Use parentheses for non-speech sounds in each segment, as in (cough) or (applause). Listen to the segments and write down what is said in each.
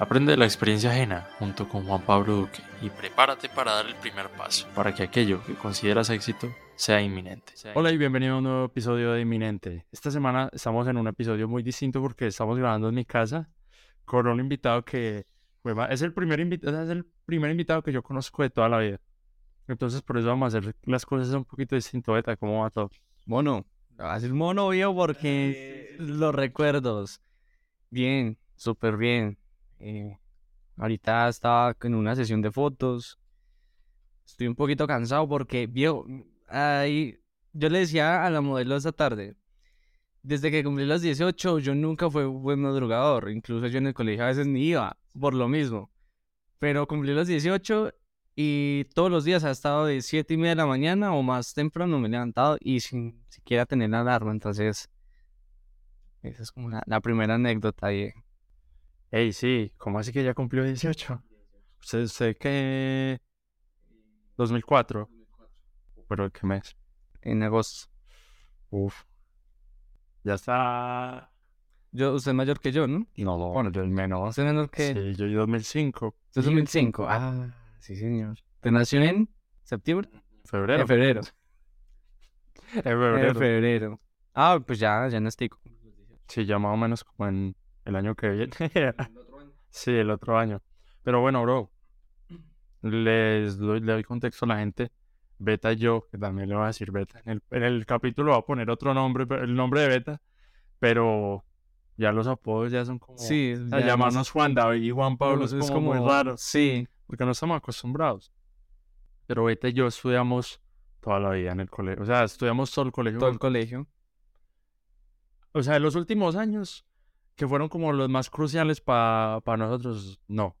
Aprende de la experiencia ajena junto con Juan Pablo Duque y prepárate para dar el primer paso para que aquello que consideras éxito sea inminente. Hola y bienvenido a un nuevo episodio de Inminente. Esta semana estamos en un episodio muy distinto porque estamos grabando en mi casa con un invitado que es el primer invitado, es el primer invitado que yo conozco de toda la vida. Entonces por eso vamos a hacer las cosas un poquito distinto, Beta, ¿cómo va todo? Mono, va a ser mono, obvio, porque los recuerdos. Bien, súper bien. Eh, ahorita estaba en una sesión de fotos. Estoy un poquito cansado porque, vio, ahí, yo le decía a la modelo esta tarde, desde que cumplí los 18, yo nunca fui buen madrugador. Incluso yo en el colegio a veces ni iba, por lo mismo. Pero cumplí los 18 y todos los días ha estado de 7 y media de la mañana o más temprano me he levantado y sin siquiera tener alarma. Entonces, esa es como la, la primera anécdota ahí. Ey, sí, ¿cómo así que ya cumplió 18? ¿Usted, sé que 2004? ¿Pero qué mes? En agosto. Uf. Ya está... Yo, usted es mayor que yo, ¿no? No, no, bueno, yo es menor. ¿Usted es menor que...? Sí, yo en 2005. ¿Usted es 2005? Ah, sí, señor. ¿Te nació en septiembre? Febrero. En febrero. En febrero. En febrero. Ah, pues ya, ya no estoy. Sí, ya más o menos como en el año que viene. (laughs) (laughs) sí, el otro año. Pero bueno, bro, les doy, le doy contexto a la gente. Beta y yo, que también le voy a decir Beta. En el, en el capítulo va a poner otro nombre, el nombre de Beta, pero ya los apodos ya son como... Sí, o sea, llamarnos Juan David y Juan Pablo es, como, muy raro. Sí. Porque no estamos acostumbrados. Pero Beta y yo estudiamos toda la vida en el colegio. O sea, estudiamos todo el colegio. Todo el colegio. O sea, en los últimos años que fueron como los más cruciales para nosotros, no.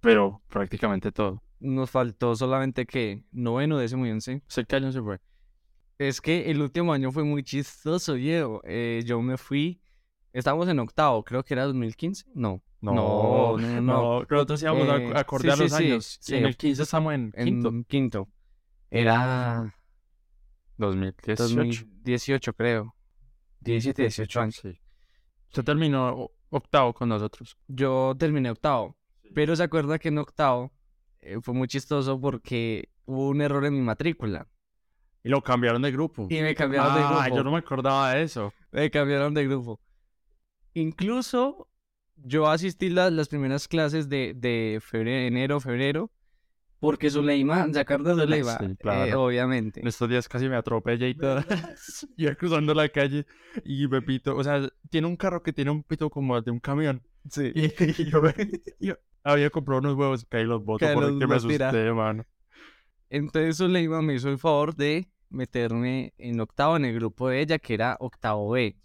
Pero prácticamente todo. Nos faltó solamente que noveno, décimo y once. ¿Sé qué año se fue? Es que el último año fue muy chistoso, Diego. Eh, yo me fui, estábamos en octavo, creo que era 2015. No. No, no, no. no. Nosotros íbamos eh, a acordar los años. Sí, en el 15 estamos en quinto. Quinto. Era 2018. 2018, creo. 17, 18 años. Sí. Usted terminó octavo con nosotros. Yo terminé octavo. Pero se acuerda que en octavo eh, fue muy chistoso porque hubo un error en mi matrícula. Y lo cambiaron de grupo. Y me cambiaron de grupo. Ah, yo no me acordaba de eso. Me cambiaron de grupo. Incluso yo asistí las, las primeras clases de, de febrero, enero, febrero, porque Zuleima, ¿se acuerda de Zuleima? Sí, claro. Eh, obviamente. En estos días casi me atropella y todo. (laughs) Yo cruzando la calle y me pito. O sea, tiene un carro que tiene un pito como de un camión. Sí. (laughs) Y, yo, yo, había comprado unos huevos que ahí los boto porque me asusté, mano. Entonces Zuleima me hizo el favor de meterme en octavo en el grupo de ella, que era octavo B.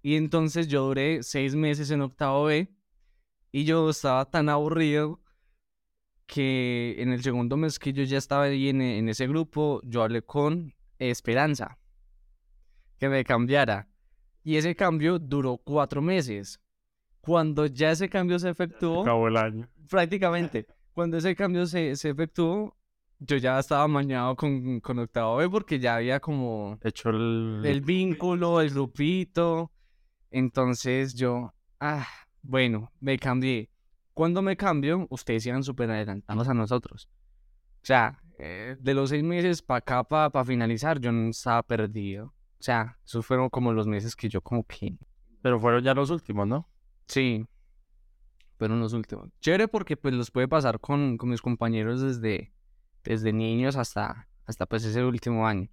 Y entonces yo duré seis meses en octavo B y yo estaba tan aburrido que en el segundo mes que yo ya estaba ahí en, en ese grupo, yo hablé con Esperanza, que me cambiara. Y ese cambio duró cuatro meses. Cuando ya ese cambio se efectuó... Acabó el año. Prácticamente. Cuando ese cambio se, se efectuó, yo ya estaba mañado con, con Octavo B porque ya había como... Hecho el... El vínculo, el grupito. Entonces yo... Ah, bueno, me cambié cuando me cambio, ustedes iban súper adelantados a nosotros. O sea, eh, de los seis meses para acá, para finalizar, yo no estaba perdido. O sea, esos fueron como los meses que yo como que... Pero fueron ya los últimos, ¿no? Sí, fueron los últimos. Chévere porque pues los puede pasar con, con mis compañeros desde, desde niños hasta, hasta pues ese último año.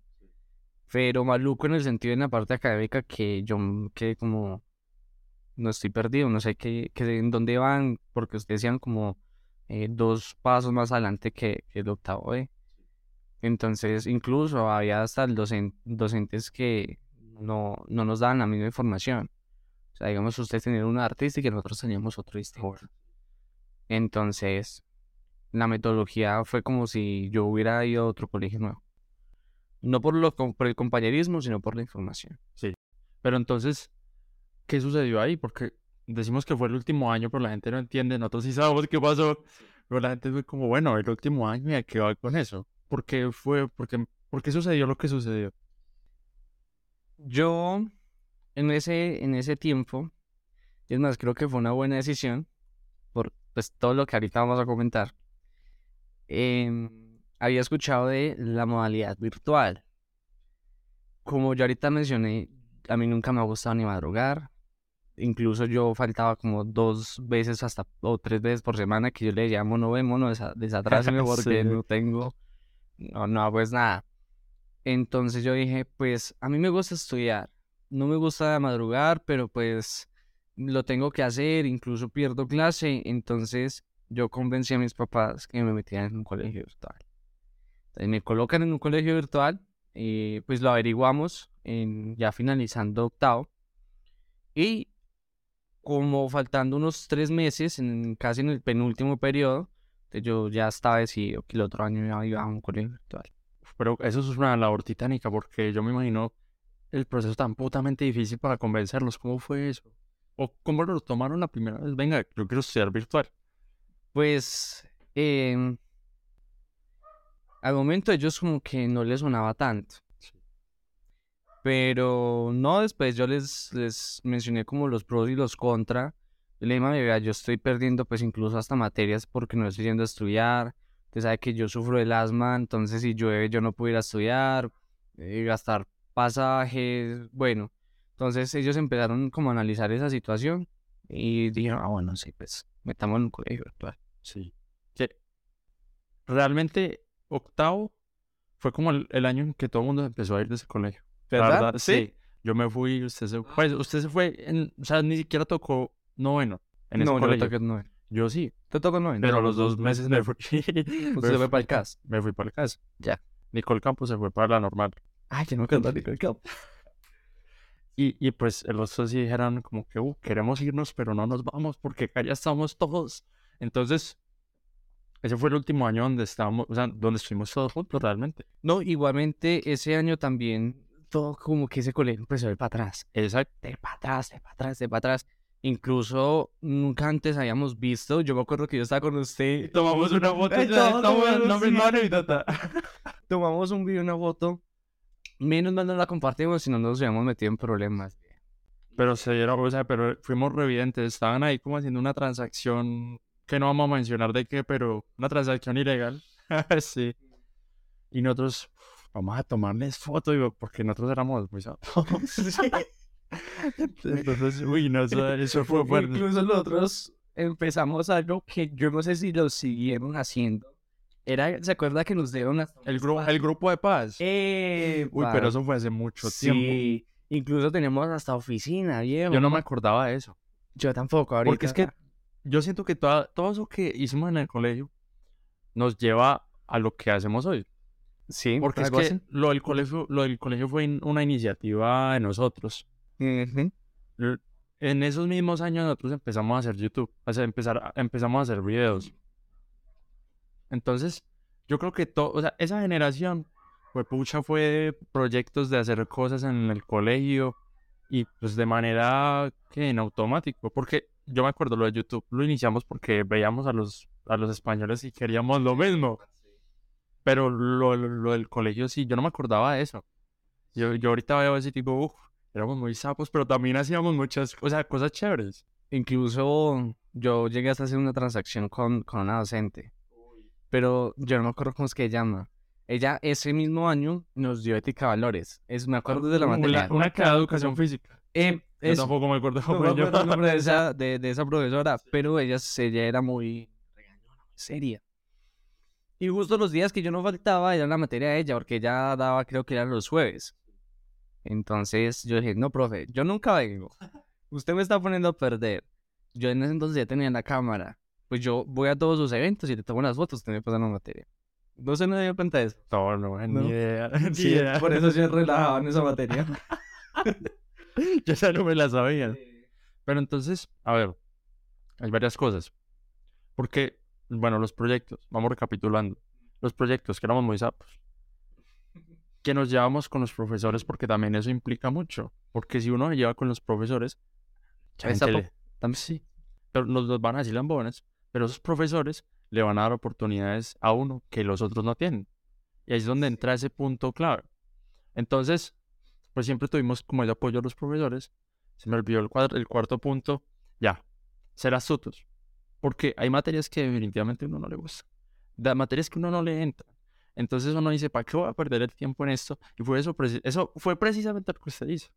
Pero maluco en el sentido en la parte académica que yo quedé como no estoy perdido, no sé qué, qué en dónde van, porque ustedes decían como eh, dos pasos más adelante que, el octavo B. Entonces, incluso había hasta docentes que no, no nos daban la misma información. O sea, digamos, ustedes tenían una artística y nosotros teníamos otro distinto. Entonces, la metodología fue como si yo hubiera ido a otro colegio nuevo. No por, lo, por el compañerismo, sino por la información. Sí. Pero entonces, qué sucedió ahí, porque decimos que fue el último año, pero la gente no entiende, nosotros sí sabemos qué pasó, pero la gente fue como, bueno, el último año y a qué va con eso. ¿Por qué fue, por qué, por qué sucedió lo que sucedió? Yo, en ese, en ese tiempo, Y es más, creo que fue una buena decisión por pues, todo lo que ahorita vamos a comentar. Em, había escuchado de la modalidad virtual. Como yo ahorita mencioné, a mí nunca me ha gustado ni madrugar. Incluso yo faltaba como dos veces hasta o tres veces por semana que yo le llamo no ve mono, (laughs) desatráseme porque no tengo, no, no hago es nada. Entonces yo dije, pues a mí me gusta estudiar, no me gusta madrugar, pero pues lo tengo que hacer, incluso pierdo clase, entonces yo convencí a mis papás que me metieran en un colegio virtual. Entonces me colocan en un colegio virtual y pues lo averiguamos en, ya finalizando octavo. Y como faltando unos tres meses, en, casi en el penúltimo periodo, yo ya estaba decidido que el otro año iba a un colegio virtual. Pero eso es una labor titánica porque yo me imagino el proceso tan putamente difícil para convencerlos. ¿Cómo fue eso? ¿O cómo lo tomaron la primera vez? Venga, yo quiero estudiar virtual. Pues, eh, al momento ellos como que no les sonaba tanto. Pero no, después yo les, les mencioné como los pros y los contra. Le dije, yo estoy perdiendo pues incluso hasta materias porque no estoy yendo a estudiar. Usted sabe que yo sufro del asma, entonces si llueve yo no puedo ir a estudiar, eh, gastar pasajes, bueno. Entonces ellos empezaron como a analizar esa situación y dijeron, ah, bueno, sí, pues metamos en un colegio virtual. Sí. Realmente octavo fue como el, año en que todo el mundo empezó a ir de ese colegio. ¿Verdad? ¿Sí? Yo me fui, usted se, pues, usted se fue, en, o sea, ni siquiera tocó noveno en no. Yo noveno. Yo sí. ¿Te tocó noveno? Pero los dos meses me fui. (laughs) ¿Usted se fue para el CAS? Me fui para el CAS. Ya. Nicole Campos se fue para la normal. Ay, yo no quedó Nicole Campos. (laughs) Y, y pues los dos sí dijeron como que, uh, queremos irnos, pero no nos vamos porque acá ya estamos todos. Entonces, ese fue el último año donde estábamos, o sea, donde estuvimos todos juntos realmente. No, igualmente ese año también todo como que ese colegio empezó a ir para atrás. Exacto. De para atrás, de para atrás, de para atrás. Incluso nunca antes habíamos visto, yo me acuerdo que yo estaba con usted. Tomamos una (laughs) foto. (laughs) Tomamos un video, una foto. Menos mal no la compartimos, si no nos habíamos metido en problemas. Pero se dieron, o sea, pero fuimos revidentes. Estaban ahí como haciendo una transacción que no vamos a mencionar de qué, pero una transacción ilegal. (laughs) sí. Y nosotros, vamos a tomarles foto, porque nosotros éramos muy (laughs) (laughs) Entonces, uy, no, eso, (laughs) fue fuerte. Incluso nosotros empezamos algo que yo no sé si lo siguieron haciendo. Era, ¿se acuerda que nos dieron el, grupo el grupo de paz? Eh, uy, pero eso fue hace mucho tiempo. Sí, incluso teníamos hasta oficina, viejo. Yo no me acordaba de eso. Yo tampoco, ahorita. Porque es que yo siento que todo eso que hicimos en el colegio nos lleva a lo que hacemos hoy. Sí, porque es que lo del colegio, lo del colegio fue una iniciativa de nosotros. En esos mismos años nosotros empezamos a hacer YouTube, o sea, empezar, empezamos a hacer videos. Entonces, yo creo que todo, o sea, esa generación fue pucha, fue proyectos de hacer cosas en el colegio y pues de manera que en automático, porque yo me acuerdo lo de YouTube, lo iniciamos porque veíamos a los, a los españoles y queríamos lo mismo. Pero lo, lo, del colegio sí, yo no me acordaba de eso. Yo, yo ahorita veo ese tipo, uff, éramos muy sapos, pero también hacíamos muchas o sea, cosas chéveres. Incluso yo llegué hasta hacer una transacción con, con una docente. Pero yo no me acuerdo cómo es que llama. Ella ese mismo año nos dio ética valores. Es, me acuerdo de la materia. Una, que educación física. Eh, yo tampoco me acuerdo el nombre de esa, (laughs) de, esa profesora, pero ella, ella era muy seria. Y justo los días que yo no faltaba era la materia de ella, porque ella daba, creo que eran los jueves. Entonces yo dije, no, profe, yo nunca vengo. Usted me está poniendo a perder. Yo en ese entonces ya tenía la cámara. Pues yo voy a todos sus eventos y te tomo las fotos, usted me pasa la materia. No se me dio cuenta de eso. No, no, ni idea. (laughs) sí, Por eso yo relajaba en esa materia. (laughs) Yo ya no me la sabía. Pero entonces, a ver, hay varias cosas. Porque, bueno, los proyectos, vamos recapitulando. Los proyectos, que éramos muy sapos. Que nos llevamos con los profesores, porque también eso implica mucho. Porque si uno se lleva con los profesores, también sí. Pero nos, van a decir lambones, pero esos profesores le van a dar oportunidades a uno que los otros no tienen. Y ahí es donde entra ese punto clave. Entonces, pues siempre tuvimos como el apoyo a los profesores. Se me olvidó el, el cuarto punto. ya, ser astutos. Porque hay materias que definitivamente a uno no le gusta. De materias que uno no le entra. Entonces uno dice, ¿para qué voy a perder el tiempo en esto? Y fue eso, eso fue precisamente lo que usted dice.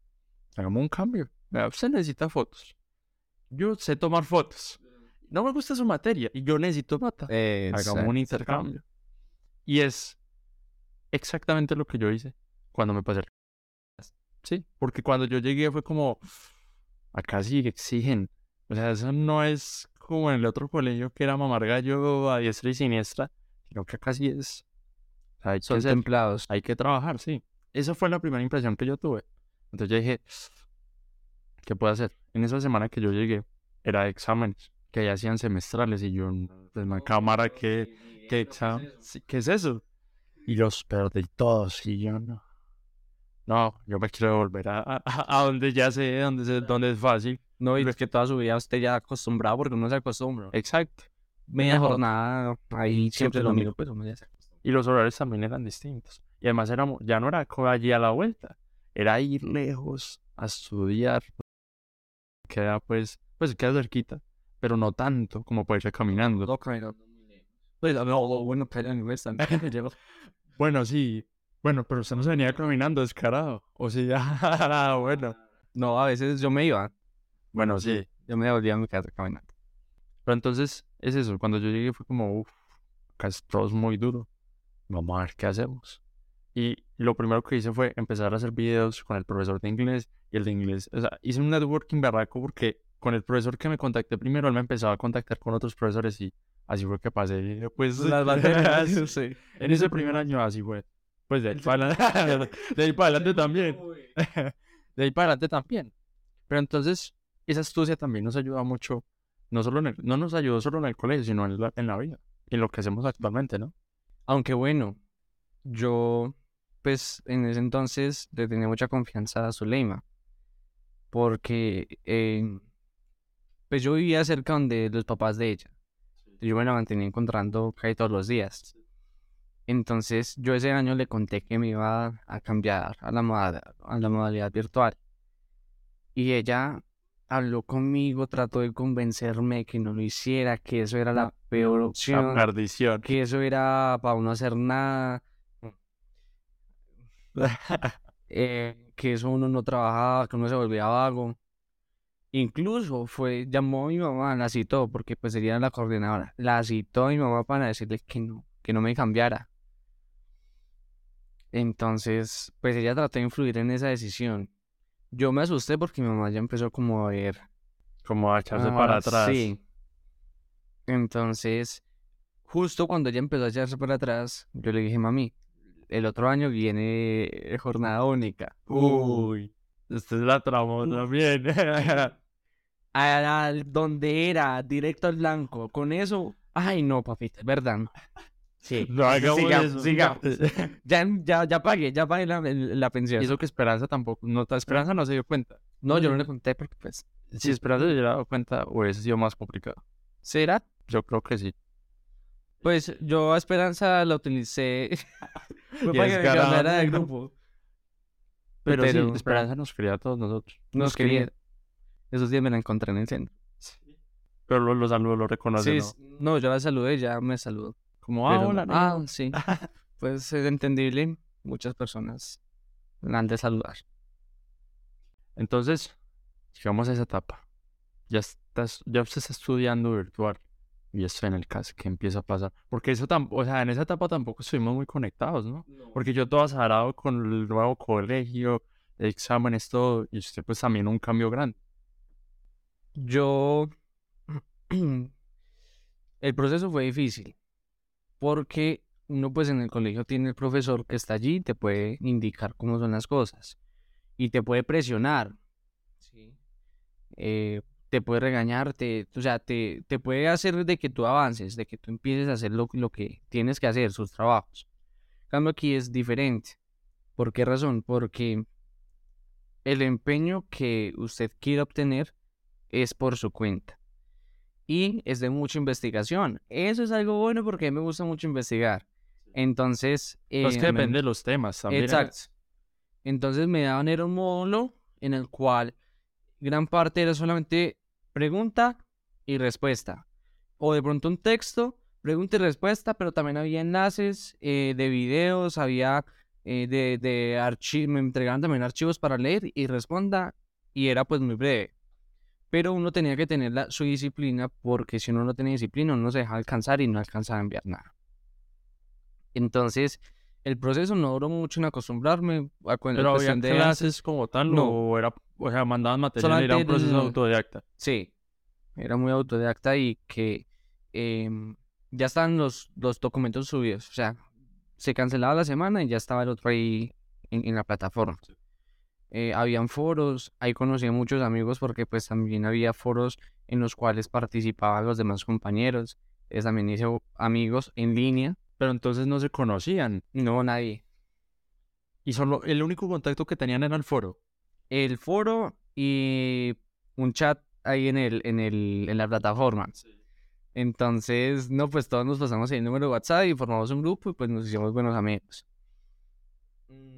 Hagamos un cambio. usted necesita fotos. Yo sé tomar fotos. No me gusta su materia y yo necesito nota. Hagamos un intercambio. Y es exactamente lo que yo hice cuando me pasé. Sí, porque cuando yo llegué fue como, acá sí exigen. O sea, eso no es como en el otro colegio que era mamar gallo a diestra y siniestra, sino que sí es. hay Son que templados. Hay que trabajar, sí. Esa fue la primera impresión que yo tuve. Entonces yo dije, (sniffs) ¿qué puedo hacer? En esa semana que yo llegué, era exámenes que ya hacían semestrales y yo, pues, la cámara, ¿qué, qué examen? ¿Qué es eso? Y los perdí todos y yo no. No, yo me quiero volver a, a, donde ya sé, donde, donde es fácil. No, y es que toda su vida usted ya acostumbrado porque uno se acostumbra. Exacto. Media jornada, ahí siempre, lo mismo, pues uno ya se acostumbra. Y los horarios también eran distintos. Y además éramos, ya no era allí a la vuelta, era ir lejos a estudiar. Queda pues, pues queda cerquita, pero no tanto como para irse caminando. No, pues, bueno, (laughs) (laughs) bueno, sí, bueno, pero usted no se venía caminando descarado. O sea, (laughs) bueno. No, a veces yo me iba. Bueno, sí. Yo me volvía a mi casa caminando. Pero entonces, es eso. Cuando yo llegué fue como, uff, acá es todo muy duro. Vamos a ver qué hacemos. Y lo primero que hice fue empezar a hacer videos con el profesor de inglés y el de inglés. O sea, hice un networking barraco porque con el profesor que me contacté primero, él me empezaba a contactar con otros profesores y así fue que pasé. Pues las materias. (laughs) sí. En ese primer año así fue. Pues de ahí para adelante, (laughs) de ahí para adelante también. (laughs) De ahí para adelante también. Pero entonces, esa astucia también nos ayuda mucho, no solo en el, no nos ayudó solo en el colegio, sino en la, en la vida, en lo que hacemos actualmente, ¿no? Aunque bueno, yo, pues en ese entonces le tenía mucha confianza a Zuleima, porque eh, pues yo vivía cerca de los papás de ella. Yo me la mantenía encontrando casi todos los días. Entonces yo ese año le conté que me iba a cambiar a la, a la modalidad virtual. Y ella habló conmigo, trató de convencerme que no lo hiciera, que eso era la peor opción. perdición. Que eso era para no hacer nada. (laughs) Eh, que eso uno no trabajaba, que uno se volvía vago. Incluso fue, llamó a mi mamá, la citó, porque pues sería la coordinadora. La citó a mi mamá para decirle que no, que no me cambiara. Entonces, pues ella trató de influir en esa decisión. Yo me asusté porque mi mamá ya empezó como a ver. Como a echarse para atrás. Sí. Entonces, justo cuando ella empezó a echarse para atrás, yo le dije, mami, el otro año viene jornada única. Uy, esta es la trama también. (laughs) a, donde era directo al blanco. Con eso, ay no, papita, es verdad. Sí. No hagamos eso. Sigamos. (laughs) ya, ya, ya pagué, ya pagué la, la pensión. Y eso que Esperanza tampoco, no, Esperanza no se dio cuenta. No, yo no le conté porque pues... Si Esperanza se hubiera dado cuenta, hubiese sido más complicado. ¿Será? Yo creo que sí. Pues yo a Esperanza la utilicé (laughs) Fue para que me cambiara del grupo. Pero, sí, Esperanza nos quería a todos nosotros. Nos, quería. Esos días me la encontré en el centro. Pero lo, lo saludo, lo reconoce, sí, ¿no? No, yo la saludé, ya me saludó. Como, ah, hola, Ah, sí. (laughs) pues es entendible. Muchas personas la han de saludar. Entonces, llegamos a esa etapa. Ya estás, ya usted está estudiando virtual. Y esto en el caso que empieza a pasar. Porque eso tampoco, o sea, en esa etapa tampoco estuvimos muy conectados, ¿no? Porque yo todo azarado con el nuevo colegio, exámenes, todo, y usted pues también un cambio grande. Yo, (clears throat) el proceso fue difícil porque uno pues en el colegio tiene el profesor que está allí, te puede indicar cómo son las cosas y te puede presionar, ¿sí? Eh, te puede regañar, o sea, te, te, puede hacer de que tú avances, de que tú empieces a hacer lo, lo que tienes que hacer, sus trabajos. En cambio aquí es diferente. ¿Por qué razón? Porque el empeño que usted quiere obtener es por su cuenta y es de mucha investigación. Eso es algo bueno porque me gusta mucho investigar. Entonces... Eh, que depende de los temas también. Exacto. Entonces me daban era un módulo en el cual gran parte era solamente pregunta y respuesta. O de pronto un texto, pregunta y respuesta, pero también había enlaces eh, de videos, había eh, de, de archivos, me entregaban también archivos para leer y responda, y era pues muy breve. Pero uno tenía que tener la, su disciplina, porque si uno no tenía disciplina, uno se dejaba alcanzar y no alcanzaba a enviar nada. Entonces, el proceso no duró mucho en acostumbrarme a Pero había de clases como tal, no. o era, o sea, mandaban material, era un proceso autodidacta. Sí, era muy autodidacta y que em, ya estaban los, los documentos subidos, o sea, se cancelaba la semana y ya estaba el otro ahí en, la plataforma. Eh, habían foros, ahí conocí a muchos amigos porque pues también había foros en los cuales participaban los demás compañeros. Es también hice amigos en línea pero entonces no se conocían. No, nadie. Y solo el único contacto que tenían era el foro. El foro y un chat ahí en el, en el, en la plataforma. Entonces, no, pues todos nos pasamos el número de WhatsApp y formamos un grupo y pues nos hicimos buenos amigos. Mm.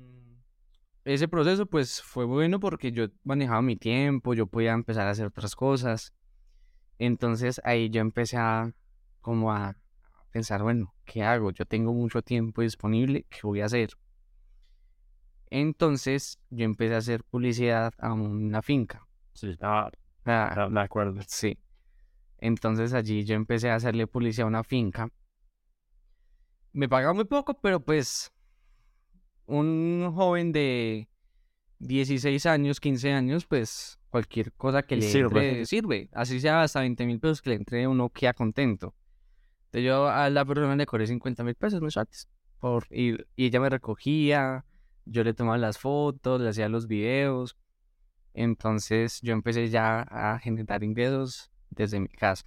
Ese proceso pues fue bueno porque yo manejaba mi tiempo, yo podía empezar a hacer otras cosas. Entonces ahí yo empecé a como a pensar, bueno, ¿qué hago? Yo tengo mucho tiempo disponible, ¿qué voy a hacer? Entonces yo empecé a hacer publicidad a una finca. Sí, ah, ah, de acuerdo. Sí. Entonces allí yo empecé a hacerle publicidad a una finca. Me pagaba muy poco, pero pues un joven de 16 años, 15 años, pues cualquier cosa que le sirve. entre sirve. Así sea hasta 20 mil pesos que le entre uno queda contento. Entonces yo a la persona le cobré 50 mil pesos mensuales. Por, y, y ella me recogía, yo le tomaba las fotos, le hacía los videos. Entonces yo empecé ya a generar ingresos desde mi casa.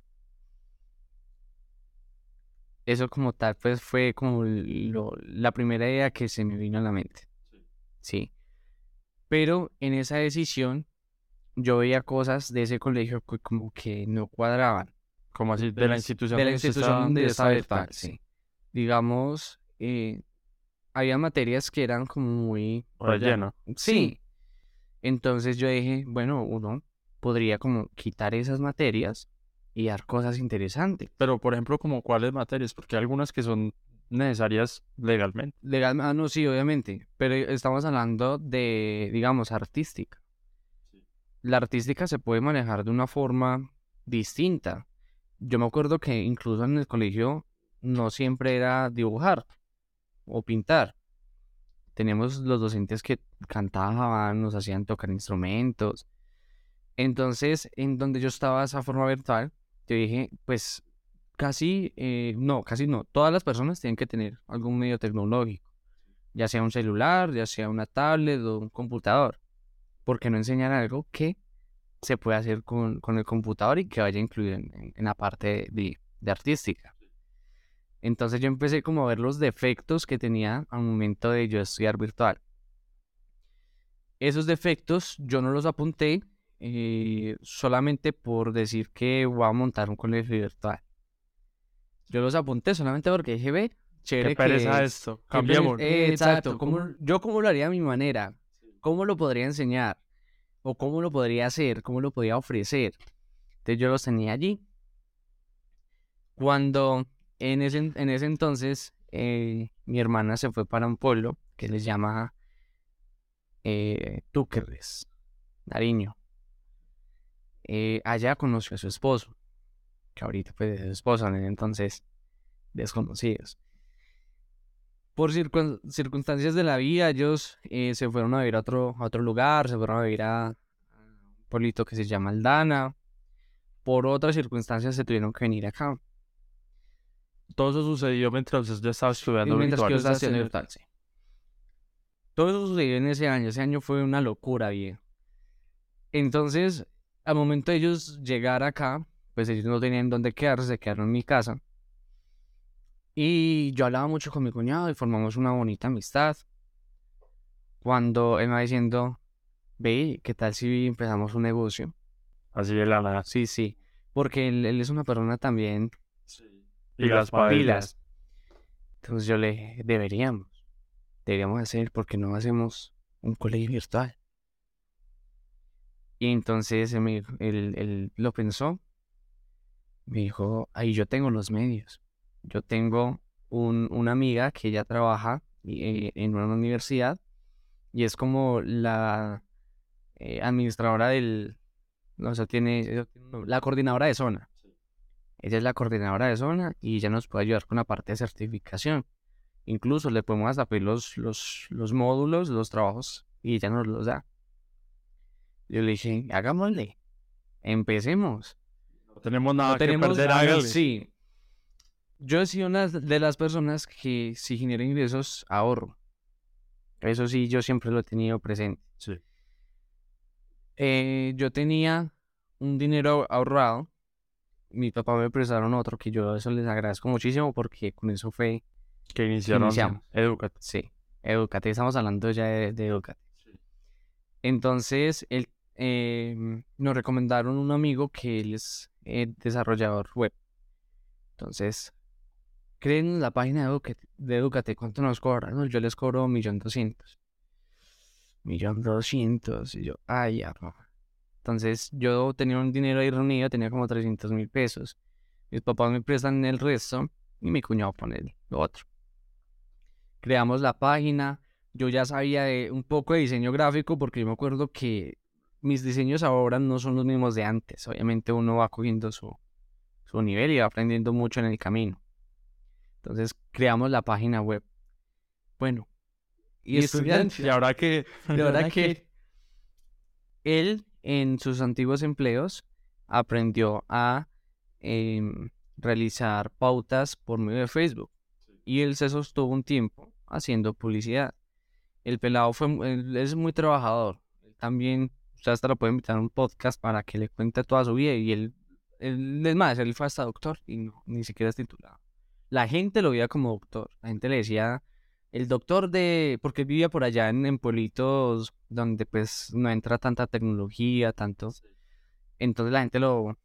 Eso como tal, pues fue como la primera idea que se me vino a la mente. Sí. Pero en esa decisión yo veía cosas de ese colegio que como que no cuadraban. Como así, de la institución, de la institución donde estaba sí. Digamos, eh, había materias que eran como muy... Relleno. Sí. Entonces yo dije, bueno, uno podría como quitar esas materias y dar cosas interesantes. Pero, por ejemplo, como cuáles materias, porque hay algunas que son necesarias legalmente. Legalmente, ah, no, sí, obviamente, pero estamos hablando de, digamos, artística. La artística se puede manejar de una forma distinta yo me acuerdo que incluso en el colegio no siempre era dibujar o pintar. Teníamos los docentes que cantaban, nos hacían tocar instrumentos. Entonces, en donde yo estaba esa forma virtual, yo dije, pues casi, eh, no, casi no, todas las personas tienen que tener algún medio tecnológico, ya sea un celular, ya sea una tablet o un computador. ¿Por qué no enseñar algo que se puede hacer con, el computador y que vaya incluido en, en la parte de, artística. Entonces yo empecé como a ver los defectos que tenía al momento de yo estudiar virtual. Esos defectos yo no los apunté eh, solamente por decir que voy a montar un colegio virtual. Yo los apunté solamente porque dije, ve, chévere. Qué esto, cambiamos. exacto, yo cómo lo haría a mi manera, cómo lo podría enseñar o cómo lo podría hacer, cómo lo podría ofrecer. Entonces yo los tenía allí. Cuando en ese, en ese entonces eh, mi hermana se fue para un pueblo que les llama eh, Túquerres, Nariño. Eh, allá conoció a su esposo, que ahorita fue de su esposo, en entonces desconocidos por circunstancias de la vida, ellos eh, se fueron a vivir a otro, a otro lugar, se fueron a vivir a, un pueblito que se llama Aldana. Por otras circunstancias se tuvieron que venir acá. Todo eso sucedió mientras ya estaba estudiando mientras Que yo estaba estudiando virtual, sí. Todo eso sucedió en ese año. Ese año fue una locura, bien. Entonces, al momento de ellos llegar acá, pues ellos no tenían dónde quedarse, se quedaron en mi casa. Y yo hablaba mucho con mi cuñado y formamos una bonita amistad. Cuando él me va diciendo, ve, ¿qué tal si empezamos un negocio? Así de la nada. Sí, sí. Porque él, es una persona también. Sí. Y las pilas. Entonces yo le deberíamos. Deberíamos hacer, porque no hacemos un colegio virtual? Y entonces él, él, lo pensó. Me dijo, ahí yo tengo los medios. Yo tengo un, una amiga que ella trabaja eh, en una universidad y es como la eh, administradora del, o sea, tiene la coordinadora de zona. Ella es la coordinadora de zona y ella nos puede ayudar con la parte de certificación. Incluso le podemos hasta pedir los, los, los módulos, los trabajos y ella nos los da. Yo le dije, hagámosle, empecemos. No tenemos nada que perder, Sí. Yo he sido una de las personas que si genera ingresos, ahorro. Eso sí, yo siempre lo he tenido presente. Sí. Eh, yo tenía un dinero ahorrado. Mi papá me prestaron otro que yo eso les agradezco muchísimo porque con eso fue que iniciaron iniciamos. Educate. Sí, Educate. Estamos hablando ya de, de Educate. Entonces, él, em, nos recomendaron un amigo que él es eh, desarrollador web. Entonces, creen la página de Educate, ¿cuánto nos cobran? yo les cobro millón doscientos millón doscientos. Y yo, ay, ya, Entonces yo tenía un dinero ahí reunido, tenía como 300 mil pesos. Mis papás me prestan el resto y mi cuñado pone el otro. Creamos la página. Yo ya sabía de un poco de diseño gráfico porque yo me acuerdo que mis diseños ahora no son los mismos de antes. Obviamente uno va cogiendo su, su nivel y va aprendiendo mucho en el camino. Entonces creamos la página web. Bueno, y, estudiante. Y ahora que, (laughs) ahora que él en sus antiguos empleos aprendió a em, realizar pautas por medio de Facebook. Y él se sostuvo un tiempo haciendo publicidad. El pelado fue, es muy trabajador. Él también, o sea, hasta lo puede invitar a un podcast para que le cuente toda su vida. Y él, él es más, él fue hasta doctor y no, ni siquiera es titulado. La gente lo veía como doctor. La gente le decía el doctor de, porque vivía por allá en, pueblitos donde pues no entra tanta tecnología, tanto. Entonces la gente lo,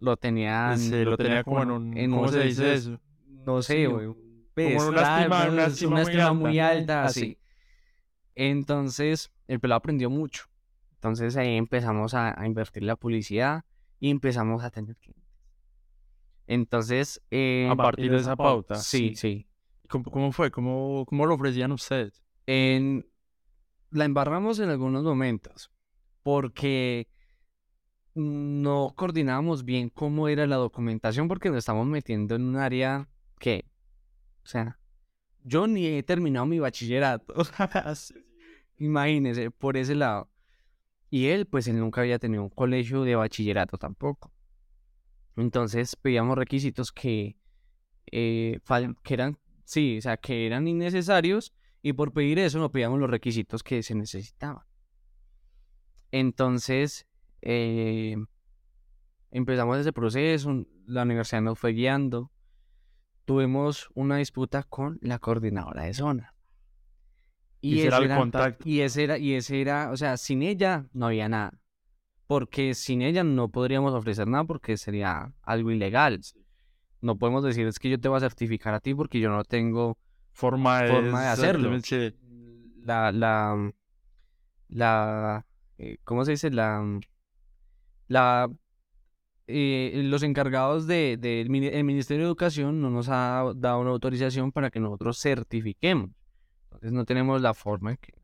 lo tenía, lo, tenía como, en un, ¿cómo se dice eso? No sé, güey. como una estima, una estima, una estima muy, alta, así. Entonces, el pelado aprendió mucho. Entonces ahí empezamos a, invertir la publicidad y empezamos a tener clientes. Entonces, eh, a partir de esa pauta. Sí, sí. ¿Cómo, fue? ¿Cómo, ¿Cómo, lo ofrecían ustedes? En... La embarramos en algunos momentos porque no coordinábamos bien cómo era la documentación porque nos estamos metiendo en un área que, o sea, yo ni he terminado mi bachillerato. (laughs) (laughs) Imagínese, por ese lado. Y él, pues él nunca había tenido un colegio de bachillerato tampoco. Entonces pedíamos requisitos que, eh, que eran Sí, o sea, que eran innecesarios y por pedir eso no pedíamos los requisitos que se necesitaban. Entonces, eh, empezamos ese proceso, la universidad nos fue guiando, tuvimos una disputa con la coordinadora de zona. Y, ese era el contacto. Y ese era, y ese era, o sea, sin ella no había nada. Porque sin ella no podríamos ofrecer nada porque sería algo ilegal. No podemos decir es que yo te voy a certificar a ti porque yo no tengo forma de, forma de hacerlo. La, la, la, eh, ¿cómo se dice? La, la, eh, los encargados del de, Ministerio de Educación no nos ha dado una autorización para que nosotros certifiquemos. Entonces no tenemos la forma en que,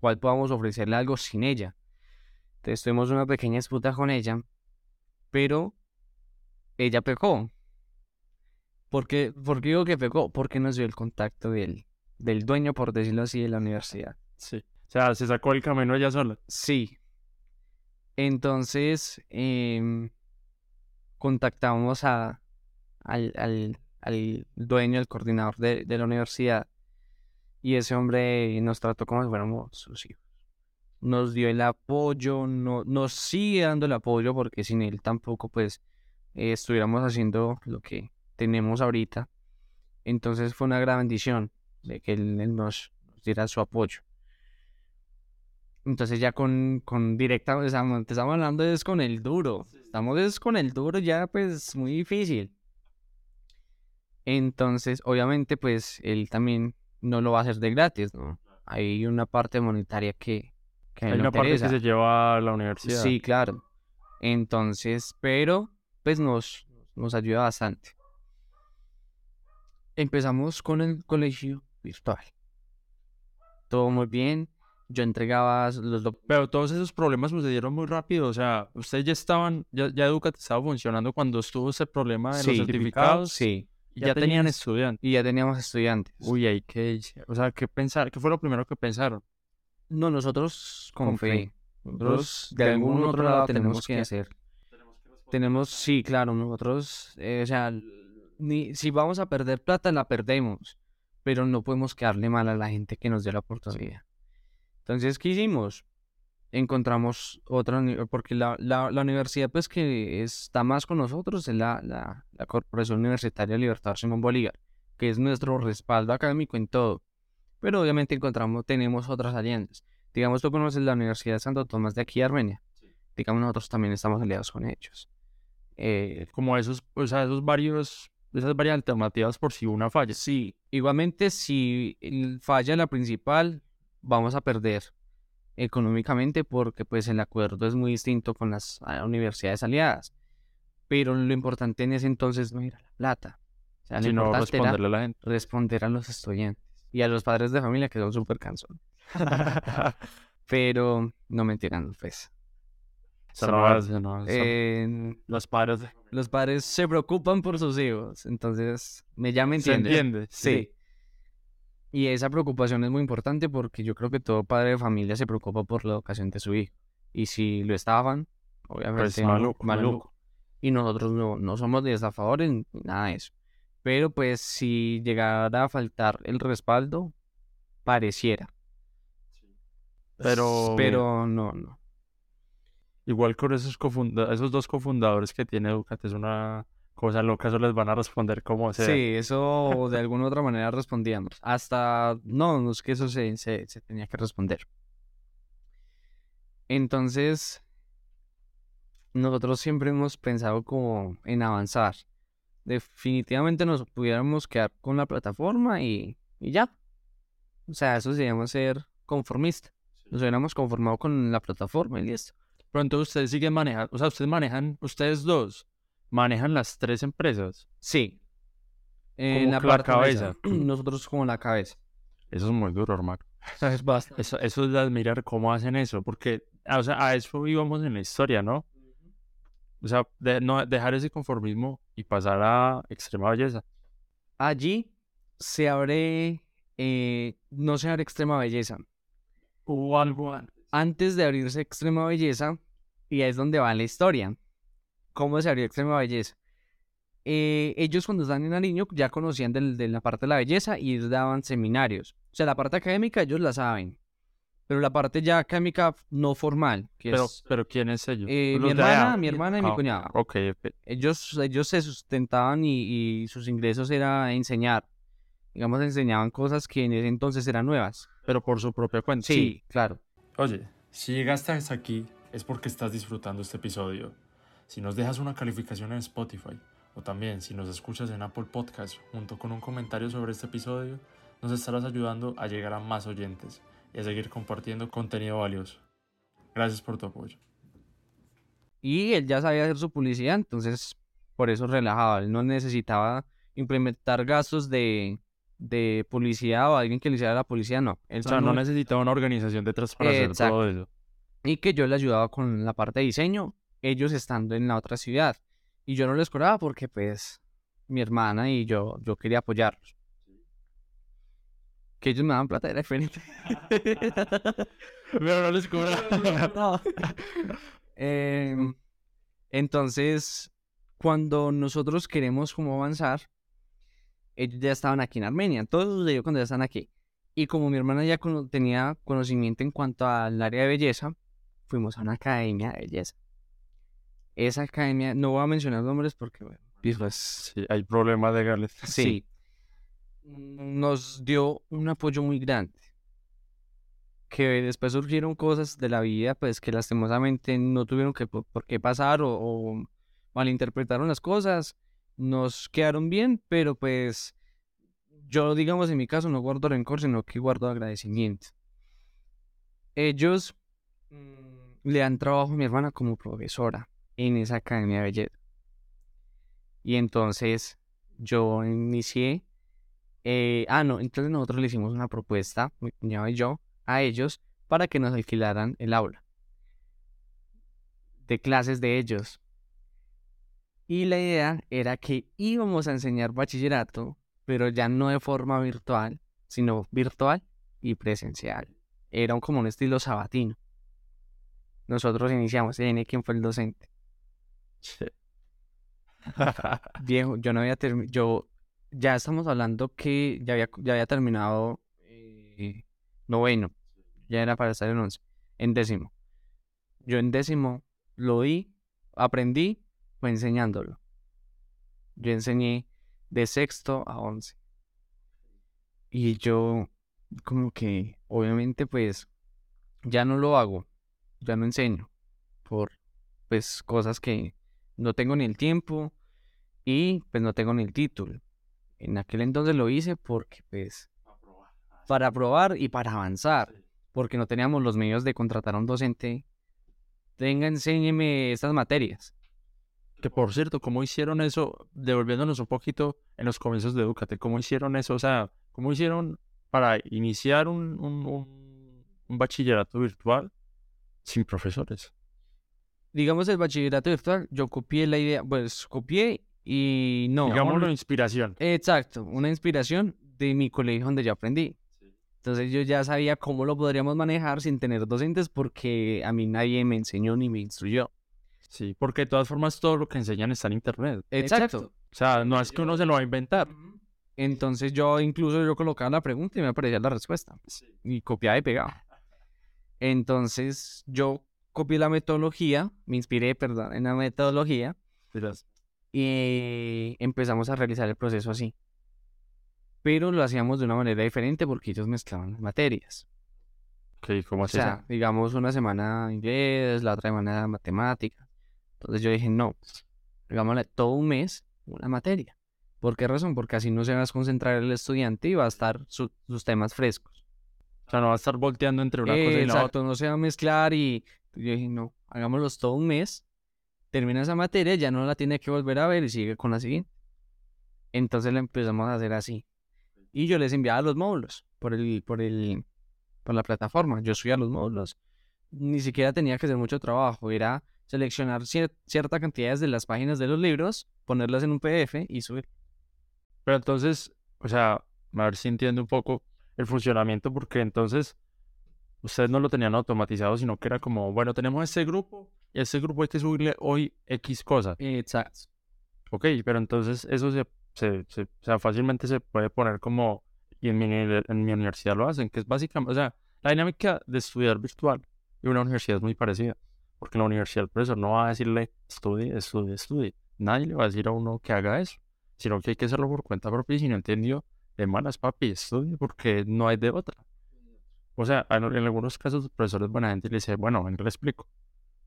cual podamos ofrecerle algo sin ella. Entonces tuvimos una pequeña disputa con ella, pero ella pecó. ¿Por qué, digo que pegó? Porque nos dio el contacto del, del dueño, por decirlo así, de la universidad. Sí. O sea, se sacó el camino ella sola. Sí. Entonces, em, contactamos a, al, al, al, dueño, el coordinador de, de, la universidad. Y ese hombre nos trató como si fuéramos sus hijos. Nos dio el apoyo, no, nos sigue dando el apoyo porque sin él tampoco pues eh, estuviéramos haciendo lo que, tenemos ahorita. Entonces fue una gran bendición de que Él, nos, diera su apoyo. Entonces ya con, con directa, estamos, estamos hablando es con el duro. Estamos es con el duro ya pues muy difícil. Entonces, obviamente, pues él también no lo va a hacer de gratis, ¿no? Hay una parte monetaria que, que Hay no una parte que se lleva a la universidad. Sí, claro. Entonces, pero pues nos, nos ayuda bastante. Empezamos con el colegio virtual. Todo muy bien. Yo entregaba los Pero todos esos problemas sucedieron muy rápido. O sea, ustedes ya estaban, ya, ya Educat estaba funcionando cuando estuvo ese problema de los certificados. Sí. Ya, tenían estudiantes. Y ya teníamos estudiantes. Uy, hay que. O sea, ¿qué pensar? ¿Qué fue lo primero que pensaron? No, nosotros con, Con fe. fe. Nosotros de algún otro lado tenemos que hacer. Tenemos, sí, claro, nosotros, eh, o sea, ni, si vamos a perder plata, la perdemos, pero no podemos quedarle mal a la gente que nos dio la oportunidad. Entonces, ¿qué hicimos? Encontramos otra, porque la, la, la universidad, pues, que está más con nosotros es la, la, la Corporación Universitaria Libertador Simón Bolívar, que es nuestro respaldo académico en todo. Pero obviamente encontramos, tenemos otras alianzas. Digamos, tú conoces la Universidad de Santo Tomás de aquí, Armenia. Digamos, nosotros también estamos aliados con ellos. Eh, Como esos, o sea, esos varios, esas varias alternativas por si una falla. Sí, igualmente si falla la principal, vamos a perder económicamente porque pues el acuerdo es muy distinto con las ah, universidades aliadas. Pero lo importante en ese entonces no era la plata. O sea, lo Si no importante era responderle a la gente. responder a los estudiantes y a los padres de familia que son súper cansones. (laughs) (laughs) Pero no me entiendan, pues. Eh, los padres. los padres se preocupan por sus hijos, entonces me ya me ¿Se entiendes. entiende? Sí. Y esa preocupación es muy importante porque yo creo que todo padre de familia se preocupa por la educación de su hijo. Y si lo estaban, obviamente Pues maluco, maluco. maluco. Y nosotros no, no somos ni estafadores ni nada de eso. Pero pues si llegara a faltar el respaldo, pareciera. Pero- Pero no, no. Igual con esos, cofunda- esos dos cofundadores que tiene Educat es una cosa loca, eso les van a responder como sea. Sí, eso de alguna u otra manera respondíamos. Hasta, no, no es que eso se, se, se tenía que responder. Entonces, nosotros siempre hemos pensado como en avanzar. Definitivamente nos pudiéramos quedar con la plataforma y, y ya. O sea, eso se llama ser conformista. Nos hubiéramos conformado con la plataforma y listo. Pero entonces ustedes siguen manejando, o sea, ustedes manejan, ustedes dos, manejan las tres empresas. Sí. En Como la parte cabeza. (clears throat) Nosotros como la cabeza. Eso es muy duro, hermano. Es bastante. Eso, eso es de admirar cómo hacen eso, porque, ah, o sea, a eso íbamos en la historia, ¿no? O sea, de, no, dejar ese conformismo y pasar a extrema belleza. Allí se abre, eh, no se abre extrema belleza. Algo antes. Antes de abrirse extrema belleza, y ahí es donde va la historia. ¿Cómo se abrió extrema belleza? Eh, ellos cuando estaban en Nariño ya conocían del- de la parte de la belleza y ellos daban seminarios. O sea, la parte académica ellos la saben. Pero la parte ya académica no formal, que Pero, es pero ¿quién es ellos? eh, mi hermana, mi hermana y mi Ah, cuñado. Ok, ok. ellos, ellos se sustentaban y, y sus ingresos era enseñar. Digamos, enseñaban cosas que en ese entonces eran nuevas. pero por su propia cuenta. Sí, claro. Oye, si llegaste hasta aquí es porque estás disfrutando este episodio. Si nos dejas una calificación en Spotify o también si nos escuchas en Apple Podcast junto con un comentario sobre este episodio, nos estarás ayudando a llegar a más oyentes y a seguir compartiendo contenido valioso. Gracias por tu apoyo. Y él ya sabía hacer su publicidad, entonces por eso relajaba. Él no necesitaba implementar gastos de, de publicidad o alguien que le hiciera la publicidad, no. Él O sea, no necesitaba una organización detrás para hacer Exacto. todo eso. Y que yo le ayudaba con la parte de diseño, ellos estando en la otra ciudad. Y yo no les cobraba porque, pues, mi hermana y yo, yo quería apoyarlos. Que ellos me daban plata, era diferente. (laughs) Pero no les cobra. (laughs) No. Em, entonces, cuando nosotros queremos como avanzar, ellos ya estaban aquí en Armenia. Todo sucedió cuando ya están aquí. Y como mi hermana ya tenía conocimiento en cuanto al área de belleza, fuimos a una academia de belleza. Esa academia, no voy a mencionar nombres porque, bueno, pues, Sí, hay problemas legales. sí, nos dio un apoyo muy grande. Que después surgieron cosas de la vida, pues que lastimosamente no tuvieron que por, por qué pasar o, o malinterpretaron las cosas. Nos quedaron bien, pero pues yo, digamos, en mi caso no guardo rencor, sino que guardo agradecimiento. Ellos mm, le dan trabajo a mi hermana como profesora en esa academia de belleza. Y entonces yo inicié, eh, ah, no, entonces nosotros le hicimos una propuesta, mi cuñado y yo, a ellos para que nos alquilaran el aula de clases de ellos. Y la idea era que íbamos a enseñar bachillerato, pero ya no de forma virtual, sino virtual y presencial. Era como un estilo sabatino. Nosotros iniciamos, ¿quién fue el docente? (laughs) Viejo, yo no había terminado, yo ya estamos hablando que ya había, ya había terminado eh, noveno, ya era para estar en once, en décimo. Yo en décimo lo di, aprendí, fue enseñándolo. Yo enseñé de sexto a once. Y yo, como que, obviamente, pues, ya no lo hago, ya no enseño, por, pues, cosas que no tengo ni el tiempo y, pues, no tengo ni el título. En aquel entonces lo hice porque, pues, para probar y para avanzar, porque no teníamos los medios de contratar a un docente. Tenga, enséñeme estas materias. Que por cierto, ¿cómo hicieron eso? Devolviéndonos un poquito en los comienzos de Educate, ¿cómo hicieron eso? O sea, ¿cómo hicieron para iniciar un, un, un, bachillerato virtual sin profesores? Digamos el bachillerato virtual, yo copié la idea, pues copié y no. Digamos una inspiración. Exacto, una inspiración de mi colegio donde yo aprendí. Entonces yo ya sabía cómo lo podríamos manejar sin tener docentes porque a mí nadie me enseñó ni me instruyó. Sí, porque de todas formas todo lo que enseñan está en internet. Exacto. O sea, no es que uno se lo va a inventar. Entonces yo incluso yo colocaba la pregunta y me aparecía la respuesta. Y copiaba y pegaba. Entonces yo copié la metodología, me inspiré, perdón, en la metodología. Y empezamos a realizar el proceso así. Pero lo hacíamos de una manera diferente porque ellos mezclaban las materias. Ok, ¿cómo O sea, digamos una semana inglés, la otra semana matemáticas entonces yo dije, no, hagámosle todo un mes una materia. ¿Por qué razón? Porque así no se va a concentrar el estudiante y va a estar sus temas frescos. O sea, no va a estar volteando entre una cosa y la Exacto, no se va a mezclar y yo dije, no, hagámoslos todo un mes, termina esa materia, ya no la tiene que volver a ver y sigue con la siguiente. Entonces le empezamos a hacer así. Y yo les enviaba los módulos por el, por el, por la plataforma. Yo subía los módulos. Ni siquiera tenía que hacer mucho trabajo. Era seleccionar cierta cantidad de las páginas de los libros, ponerlas en un PDF y subir. Pero entonces, o sea, a ver si entiendo un poco el funcionamiento, porque entonces ustedes no lo tenían automatizado, sino que era como, bueno, tenemos este grupo y a este grupo hay que subirle hoy X cosas. Exacto. Ok, pero entonces eso se, se, o sea, fácilmente se puede poner como, y en mi, en mi universidad lo hacen, que es básicamente, o sea, la dinámica de estudiar virtual y una universidad es muy parecida. Porque en la universidad el profesor no va a decirle estudie, estudie, estudie. Nadie le va a decir a uno que haga eso. Sino que hay que hacerlo por cuenta propia y si no entendió, de malas papi, estudie porque no hay de otra. O sea, en, algunos casos los profesores buena gente le dice, bueno, ven, le explico.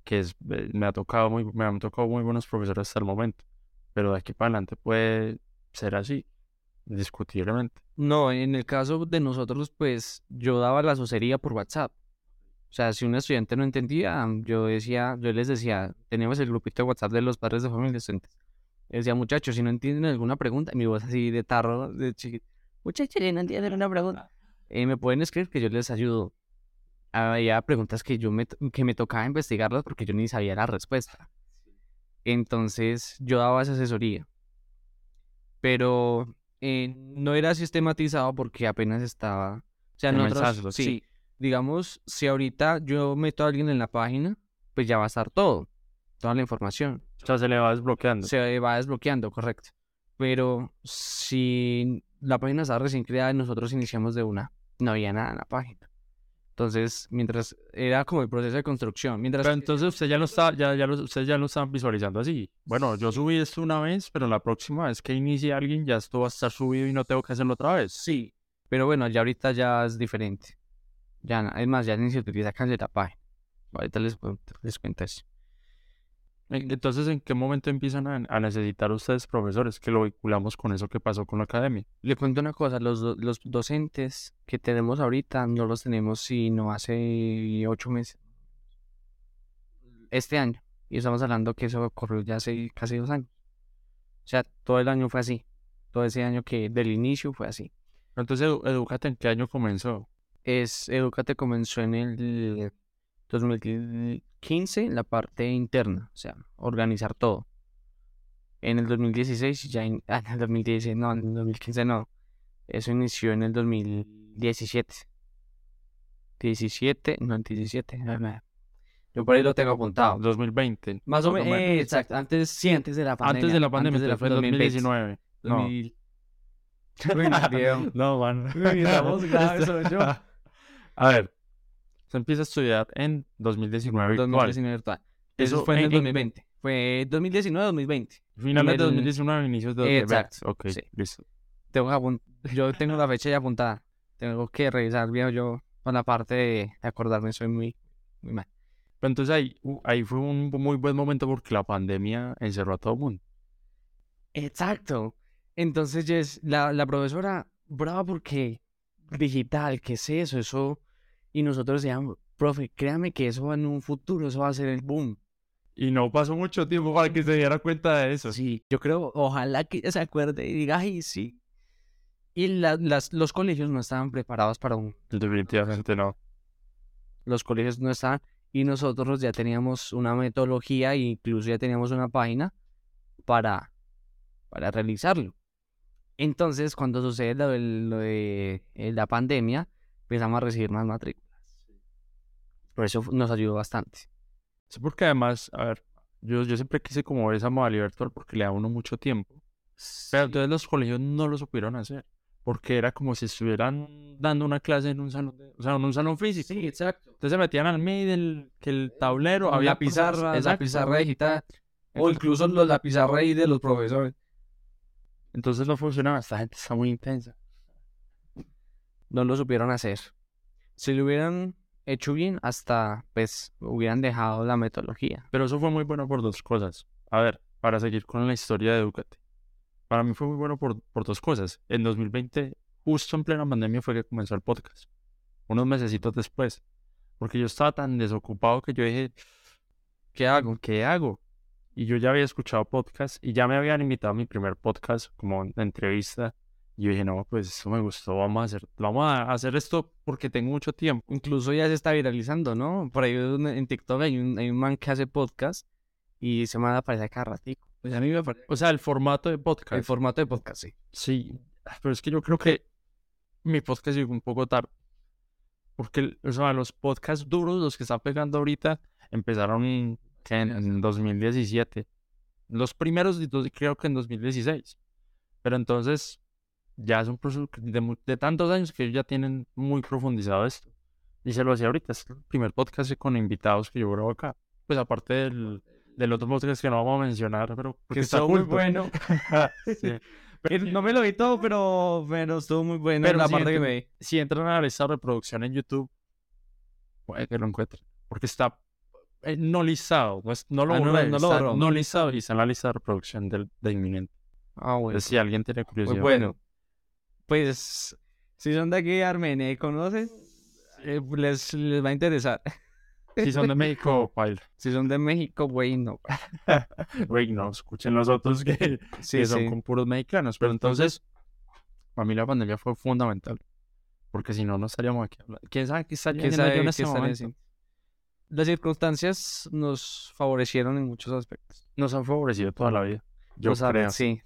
Que es, eh, me, ha tocado muy, me han tocado muy buenos profesores hasta el momento. Pero de aquí para adelante puede ser así, discutiblemente. No, en el caso de nosotros, pues yo daba la socería por WhatsApp. O sea, si un estudiante no entendía, yo decía, yo les decía, tenemos el grupito de WhatsApp de los padres de familia estudiantes. decía, muchachos, si no entienden alguna pregunta, mi voz así de tarro, de chiquito, muchachos, si no entienden una pregunta, eh, me pueden escribir que yo les ayudo. Había preguntas que yo me, que me tocaba investigarlas porque yo ni sabía la respuesta. Entonces, yo daba esa asesoría. Pero eh, no era sistematizado porque apenas estaba. O sea, nosotros, sí, digamos, si ahorita yo meto a alguien en la página, pues ya va a estar todo, toda la información. O sea, se le va desbloqueando. Se va desbloqueando, correcto. Pero si la página está recién creada y nosotros iniciamos de una, no había nada en la página. Entonces, mientras era como el proceso de construcción. Mientras pero entonces usted ya lo está, ya, ya lo, usted ya lo están visualizando así. Bueno, yo subí esto una vez, pero la próxima vez que inicie alguien ya esto va a estar subido y no tengo que hacerlo otra vez. Sí, pero bueno, ya ahorita ya es diferente. Ya, es más, ya ni se utiliza la página. Ahorita les, les cuento eso. Entonces, ¿en qué momento empiezan a, necesitar ustedes profesores? Que lo vinculamos con eso que pasó con la academia. Le cuento una cosa, los, los docentes que tenemos ahorita no los tenemos sino hace ocho meses. este año. Y estamos hablando que eso ocurrió ya hace casi dos años. O sea, todo el año fue así. Todo ese año que del inicio fue así. Entonces, Edu- Educate, ¿en qué año comenzó? Es Educate comenzó en el 2015, la parte interna, o sea, organizar todo. En el 2016 ya, in- (laughs) ah, en el 2016, no, en el 2015 no. Eso inició en el 2017. 17, no, en 17. ah, nah. Yo por ahí lo tengo apuntado. 2020. Más o más o menos, menos. exacto, antes, sí, antes de la pandemia. Antes de la pandemia, antes de la fue el 2020, 2019. No. 2000. (laughs) Uy, viejo. No, man. Uy, estamos (laughs) graves, soy yo. A ver, se empieza a estudiar en 2019 virtual. 2019 virtual. Eso Eso fue en el en- en- 2020. Fue 2019-2020. Finales de en el- 2019, inicios de 2020. Exacto, Ok, sí. listo. Tengo que apun- Yo tengo la fecha ya apuntada. Tengo que revisar bien yo con la parte de acordarme. Soy muy, muy mal. Pero entonces ahí, uh, ahí fue un muy buen momento porque la pandemia encerró a todo el mundo. Exacto. Entonces, Jess, la, la profesora, brava porque digital, ¿qué es eso? Eso. Y nosotros decíamos, profe, créame que eso en un futuro, eso va a ser el boom. Y no pasó mucho tiempo para que se diera cuenta de eso. Sí, yo creo, ojalá que ella se acuerde y diga, ay, sí. Y la- las, los colegios no estaban preparados para un... Definitivamente no. Los colegios no estaban y nosotros ya teníamos una metodología e incluso ya teníamos una página para, para realizarlo. Entonces, cuando sucede lo de, lo de, eh, la pandemia, empezamos a recibir más matrículas. Por eso nos ayudó bastante. Sí, porque además, a ver, yo, yo siempre quise como ver esa modalidad virtual porque le da uno mucho tiempo. Pero entonces los colegios no lo supieron hacer. Porque era como si estuvieran dando una clase en un salón, de- o sea, en un salón físico. exacto. Entonces se metían al medio que el tablero, Había la pizarra, la pizarra digital, o incluso los- la pizarra ahí de los profesores. Entonces no funcionaba. Esta gente está muy intensa. No lo supieron hacer. Si lo hubieran hecho bien, hasta pues hubieran dejado la metodología. Pero eso fue muy bueno por dos cosas. A ver, para seguir con la historia de Educate. Para mí fue muy bueno por, por dos cosas. En 2020, justo en plena pandemia, fue que comenzó el podcast. Unos mesecitos después. Porque yo estaba tan desocupado que yo dije, ¿qué hago? ¿Qué hago? Y yo ya había escuchado podcast y ya me habían invitado a mi primer podcast como entrevista. Y yo dije, no, pues esto me gustó, vamos a hacer, vamos a hacer esto porque tengo mucho tiempo. Incluso ya se está viralizando, ¿no? Por ahí en TikTok hay un, hay un man que hace podcast y se me aparece cada ratico. Pues a mí me parece. O sea, el formato de podcast. El formato de podcast, sí. Sí, pero es que yo creo que mi podcast llegó un poco tarde. Porque, o sea, los podcasts duros, los que están pegando ahorita, empezaron en, en 2017. Los primeros, creo que en 2016. Pero entonces, ya es un proceso que de, de tantos años que ellos ya tienen muy profundizado esto. Y se lo hacía ahorita, es el primer podcast con invitados que yo grabo acá. Pues aparte del, del otro podcast que no vamos a mencionar, pero porque está muy bueno. (laughs) Sí. (laughs) no me lo vi todo, pero, pero estuvo muy bueno Pero la sí, parte que ent- me vi. si entran a la lista de reproducción en YouTube, puede que lo encuentren. Porque está eh, no listado, no, es- no lo Ah, no, borré, no lo está borró. no listado y está en la lista de reproducción del, de Inminente. Ah, bueno. Entonces, si alguien tiene curiosidad. Muy bueno. Pues, si son de aquí de Armenia y conocen, eh, les, les va a interesar. (laughs) Si son de México, baila. Si son de México, güey, no. (laughs) Güey, no, escuchen los otros que, (laughs) Sí, que son sí. con puros mexicanos. Pero entonces, para mí la pandemia fue fundamental. Porque si no, no estaríamos aquí hablando. ¿Quién sabe qué estaría ¿Quién sabe en este momento? Las circunstancias nos favorecieron en muchos aspectos. Nos han favorecido toda la vida. Yo Nos creo. Sí.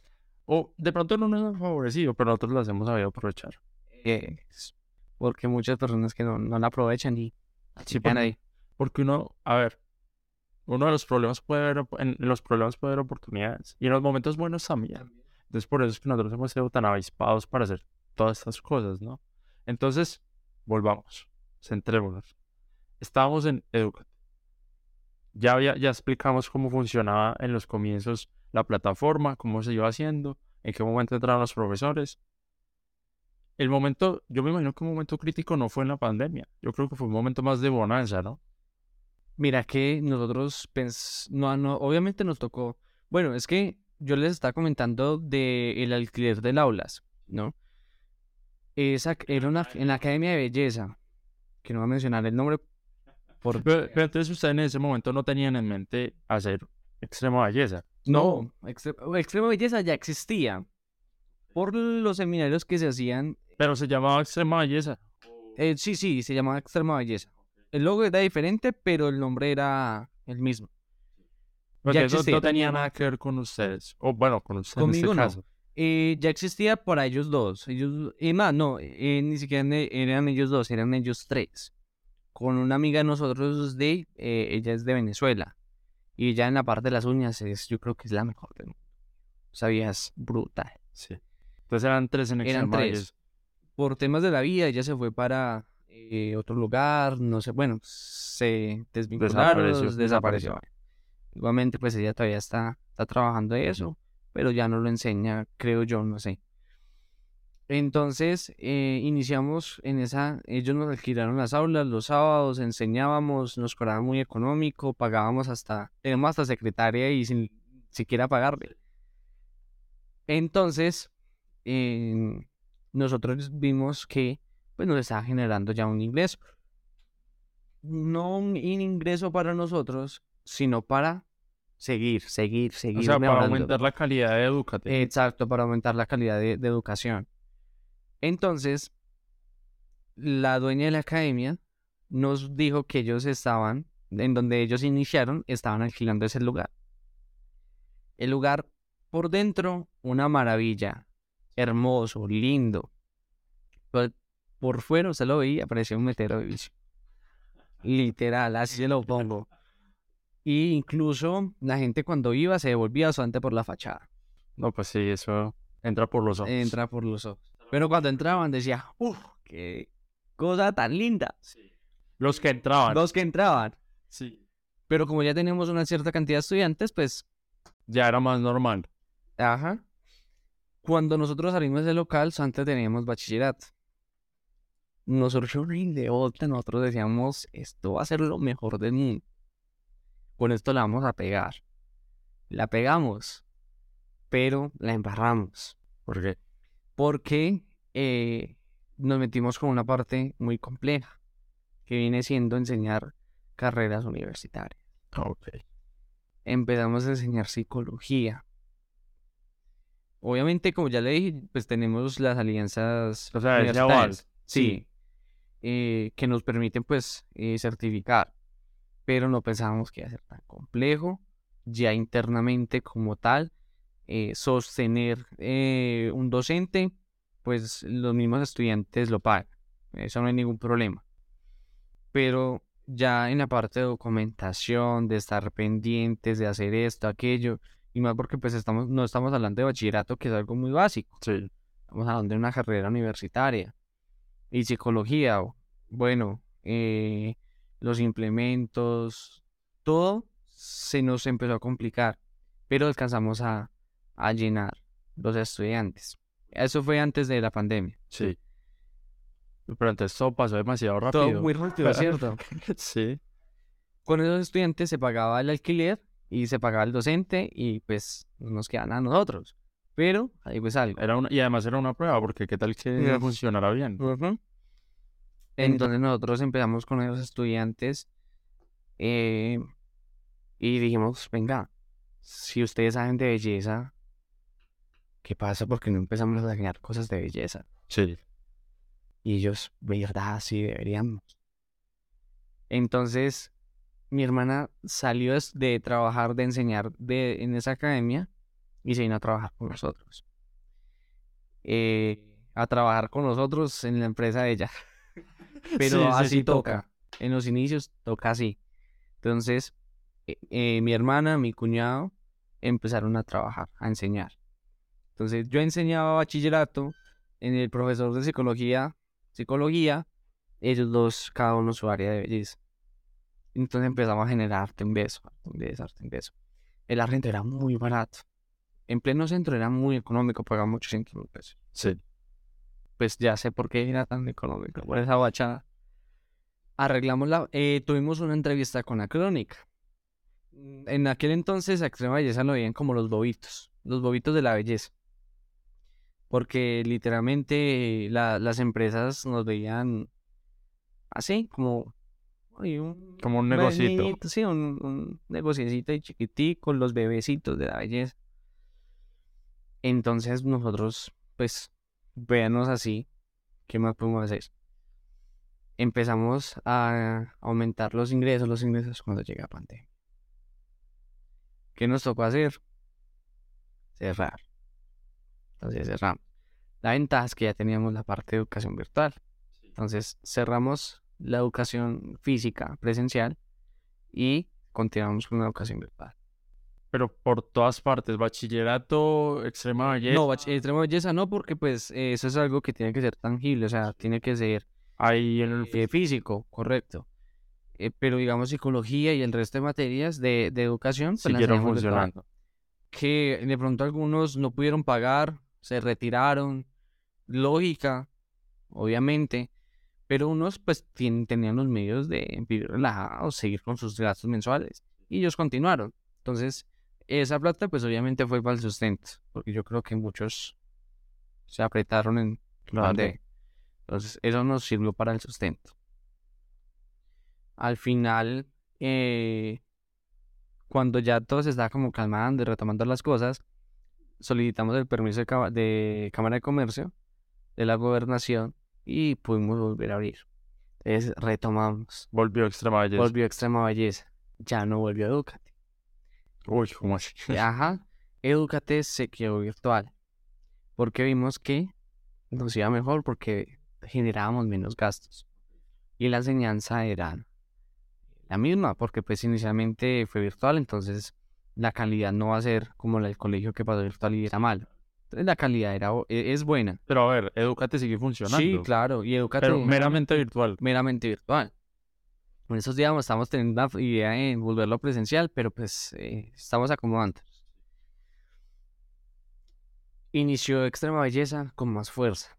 O de pronto no nos han favorecido, pero nosotros las hemos sabido aprovechar. Eh, porque muchas personas que no, no la aprovechan y Sí, porque, ahí. porque uno, a ver, uno de los problemas puede haber, en, en los problemas puede haber oportunidades y en los momentos buenos también. Entonces por eso es que nosotros hemos sido tan avispados para hacer todas estas cosas, ¿no? Entonces, volvamos, centrémonos. Estábamos en Educate. Ya, había, ya explicamos cómo funcionaba en los comienzos la plataforma, cómo se iba haciendo, en qué momento entraron los profesores. El momento, yo me imagino que un momento crítico no fue en la pandemia. Yo creo que fue un momento más de bonanza, ¿no? Mira que nosotros, pens- no, no, obviamente nos tocó. Bueno, es que yo les estaba comentando de el alquiler del aulas, ¿no? Esa era una, en la Academia de Belleza, que no voy a mencionar el nombre Por... Pero, pero entonces ustedes en ese momento no tenían en mente hacer extrema belleza. No, extre- extrema belleza ya existía. Por los seminarios que se hacían. Pero se llamaba extrema belleza. eh, sí, sí, se llamaba extrema belleza. El logo era diferente, pero el nombre era el mismo. Porque Ya eso existía. no tenía nada que ver con ustedes. O bueno, con ustedes Conmigo en no. este caso. Eh, ya existía para ellos dos. Ellos, y más, no, eh, ni siquiera eran ellos dos, eran ellos tres. Con una amiga de nosotros de, eh, ella es de Venezuela. Y ella en la parte de las uñas es, yo creo que es la mejor del mundo. Sabías, brutal. Sí. Entonces eran tres en Eran tres. Por temas de la vida, ella se fue para eh, otro lugar, no sé, bueno, se desvincularon, Desapareció, desapareció. Igualmente, pues ella todavía está, está trabajando de eso, pero ya no lo enseña, creo yo, no sé. Entonces, eh, iniciamos en esa, ellos nos alquilaron las aulas los sábados, enseñábamos, nos cobraban muy económico, pagábamos hasta, tenemos hasta secretaria y sin siquiera pagarle. Entonces, eh, nosotros vimos que pues nos estaba generando ya un ingreso. No un ingreso para nosotros, sino para seguir, seguir, seguir. O sea, para aumentar la calidad educativa. Exacto, para aumentar la calidad de, de educación. Entonces, la dueña de la academia nos dijo que ellos estaban, en donde ellos iniciaron, estaban alquilando ese lugar. El lugar por dentro, una maravilla, hermoso, lindo. Pero por fuera usted lo veía, parecía un metero de vicio. Literal, así se lo pongo. Y incluso la gente cuando iba se devolvía solamente por la fachada. No, pues sí, eso entra por los ojos. Entra por los ojos. Pero cuando entraban decía, uff, qué cosa tan linda. Los que entraban. Los que entraban. Sí. Pero como ya teníamos una cierta cantidad de estudiantes, pues, Ya era más normal. ajá. Cuando nosotros salimos del local, antes teníamos bachillerato. Nos surgió una ideota, nosotros decíamos, esto va a ser lo mejor del mundo. Con esto la vamos a pegar. La pegamos, pero la embarramos. ¿Por qué? Porque eh, nos metimos con una parte muy compleja, que viene siendo enseñar carreras universitarias. Ah, Ok. Empezamos a enseñar psicología. Obviamente, como ya le dije, pues tenemos las alianzas O sea, universitarias. aval. Sí, eh, que nos permiten pues eh, certificar, pero no pensábamos que iba a ser tan complejo, ya internamente como tal, eh, sostener eh, un docente, pues los mismos estudiantes lo pagan, eso no hay ningún problema. Pero ya en la parte de documentación, de estar pendientes, de hacer esto, aquello, y más porque pues estamos, no estamos hablando de bachillerato, que es algo muy básico. Sí. Estamos hablando de una carrera universitaria. Y psicología, bueno, eh, los implementos, todo se nos empezó a complicar, pero alcanzamos a, a llenar los estudiantes. Eso fue antes de la pandemia. Sí. Pero entonces todo pasó demasiado rápido. Todo muy rápido, (laughs) ¿cierto? (laughs) sí. Con esos estudiantes se pagaba el alquiler y se pagaba el docente y pues nos quedan a nosotros. Pero ahí pues algo. Era una, y además era una prueba, porque qué tal que Ya. funcionara bien. Ujú. Entonces nosotros empezamos con esos estudiantes eh, y dijimos, venga, si ustedes saben de belleza, ¿qué pasa? Porque no empezamos a enseñar cosas de belleza. Sí. Y ellos, verdad, sí deberíamos. Entonces, mi hermana salió de trabajar, de enseñar de, en esa academia y se vino a trabajar con nosotros. Eh, a trabajar con nosotros en la empresa de ella. (laughs) Pero Sí, sí, así sí, toca. toca. En los inicios toca así. Entonces, eh, eh, mi hermana, mi cuñado, empezaron a trabajar, a enseñar. Entonces, yo enseñaba bachillerato en el profesor de psicología, psicología, ellos dos, cada uno su área de belleza. Entonces empezamos a generar arte en beso, arte en beso, arte en beso. El arriendo era muy barato. En pleno centro era muy económico, pagamos 800 mil pesos. Sí. Pues ya sé por qué era tan económico, por esa bachada. Arreglamos la... eh, tuvimos una entrevista con la crónica. En aquel entonces a extrema belleza lo veían como los bobitos, los bobitos de la belleza. Porque literalmente la- las empresas nos veían así, como un Como un negocito. sí, un, un negociecito y chiquitico, los bebecitos de la belleza. Entonces nosotros, pues, véanos así, ¿qué más podemos hacer? Empezamos a aumentar los ingresos, los ingresos cuando llega pandemia. ¿Qué nos tocó hacer? Cerrar. Entonces cerramos. La ventaja es que ya teníamos la parte de educación virtual. Entonces cerramos la educación física presencial y continuamos con la educación virtual. Pero por todas partes, bachillerato, extrema belleza. No, bach- extrema belleza no, porque pues eh, eso es algo que tiene que ser tangible, o sea, tiene que ser Ahí el eh, físico, correcto. Eh, pero digamos psicología y el resto de materias de, de educación pues, siguieron virtual. funcionando. que de pronto algunos no pudieron pagar, se retiraron, lógica, obviamente, pero unos pues tenían los medios de vivir relajados, seguir con sus gastos mensuales y ellos continuaron. Entonces, esa plata pues obviamente fue para el sustento, porque yo creo que muchos se apretaron en Claro. pandemia. Entonces, eso nos sirvió para el sustento. Al final, eh, cuando ya todo se estaba como calmando y retomando las cosas, solicitamos el permiso de, Cámara de Comercio de la Gobernación y pudimos volver a abrir. Entonces retomamos. Volvió extrema belleza. Volvió Extrema Belleza. Ya no volvió Educate. Uy, ¿cómo así? Ajá. Educate se quedó virtual. Porque vimos que nos iba mejor porque generábamos menos gastos. Y la enseñanza era la misma, porque pues inicialmente fue virtual, entonces la calidad no va a ser como la del colegio que pasó virtual y era malo. La calidad era, e- es buena. Pero a ver, Educate sigue funcionando. Sí, claro. Y Educate Pero meramente virtual. meramente virtual. En esos días estamos teniendo una idea de volverlo presencial, pero pues eh, estamos acomodando. Inició Extrema Belleza con más fuerza.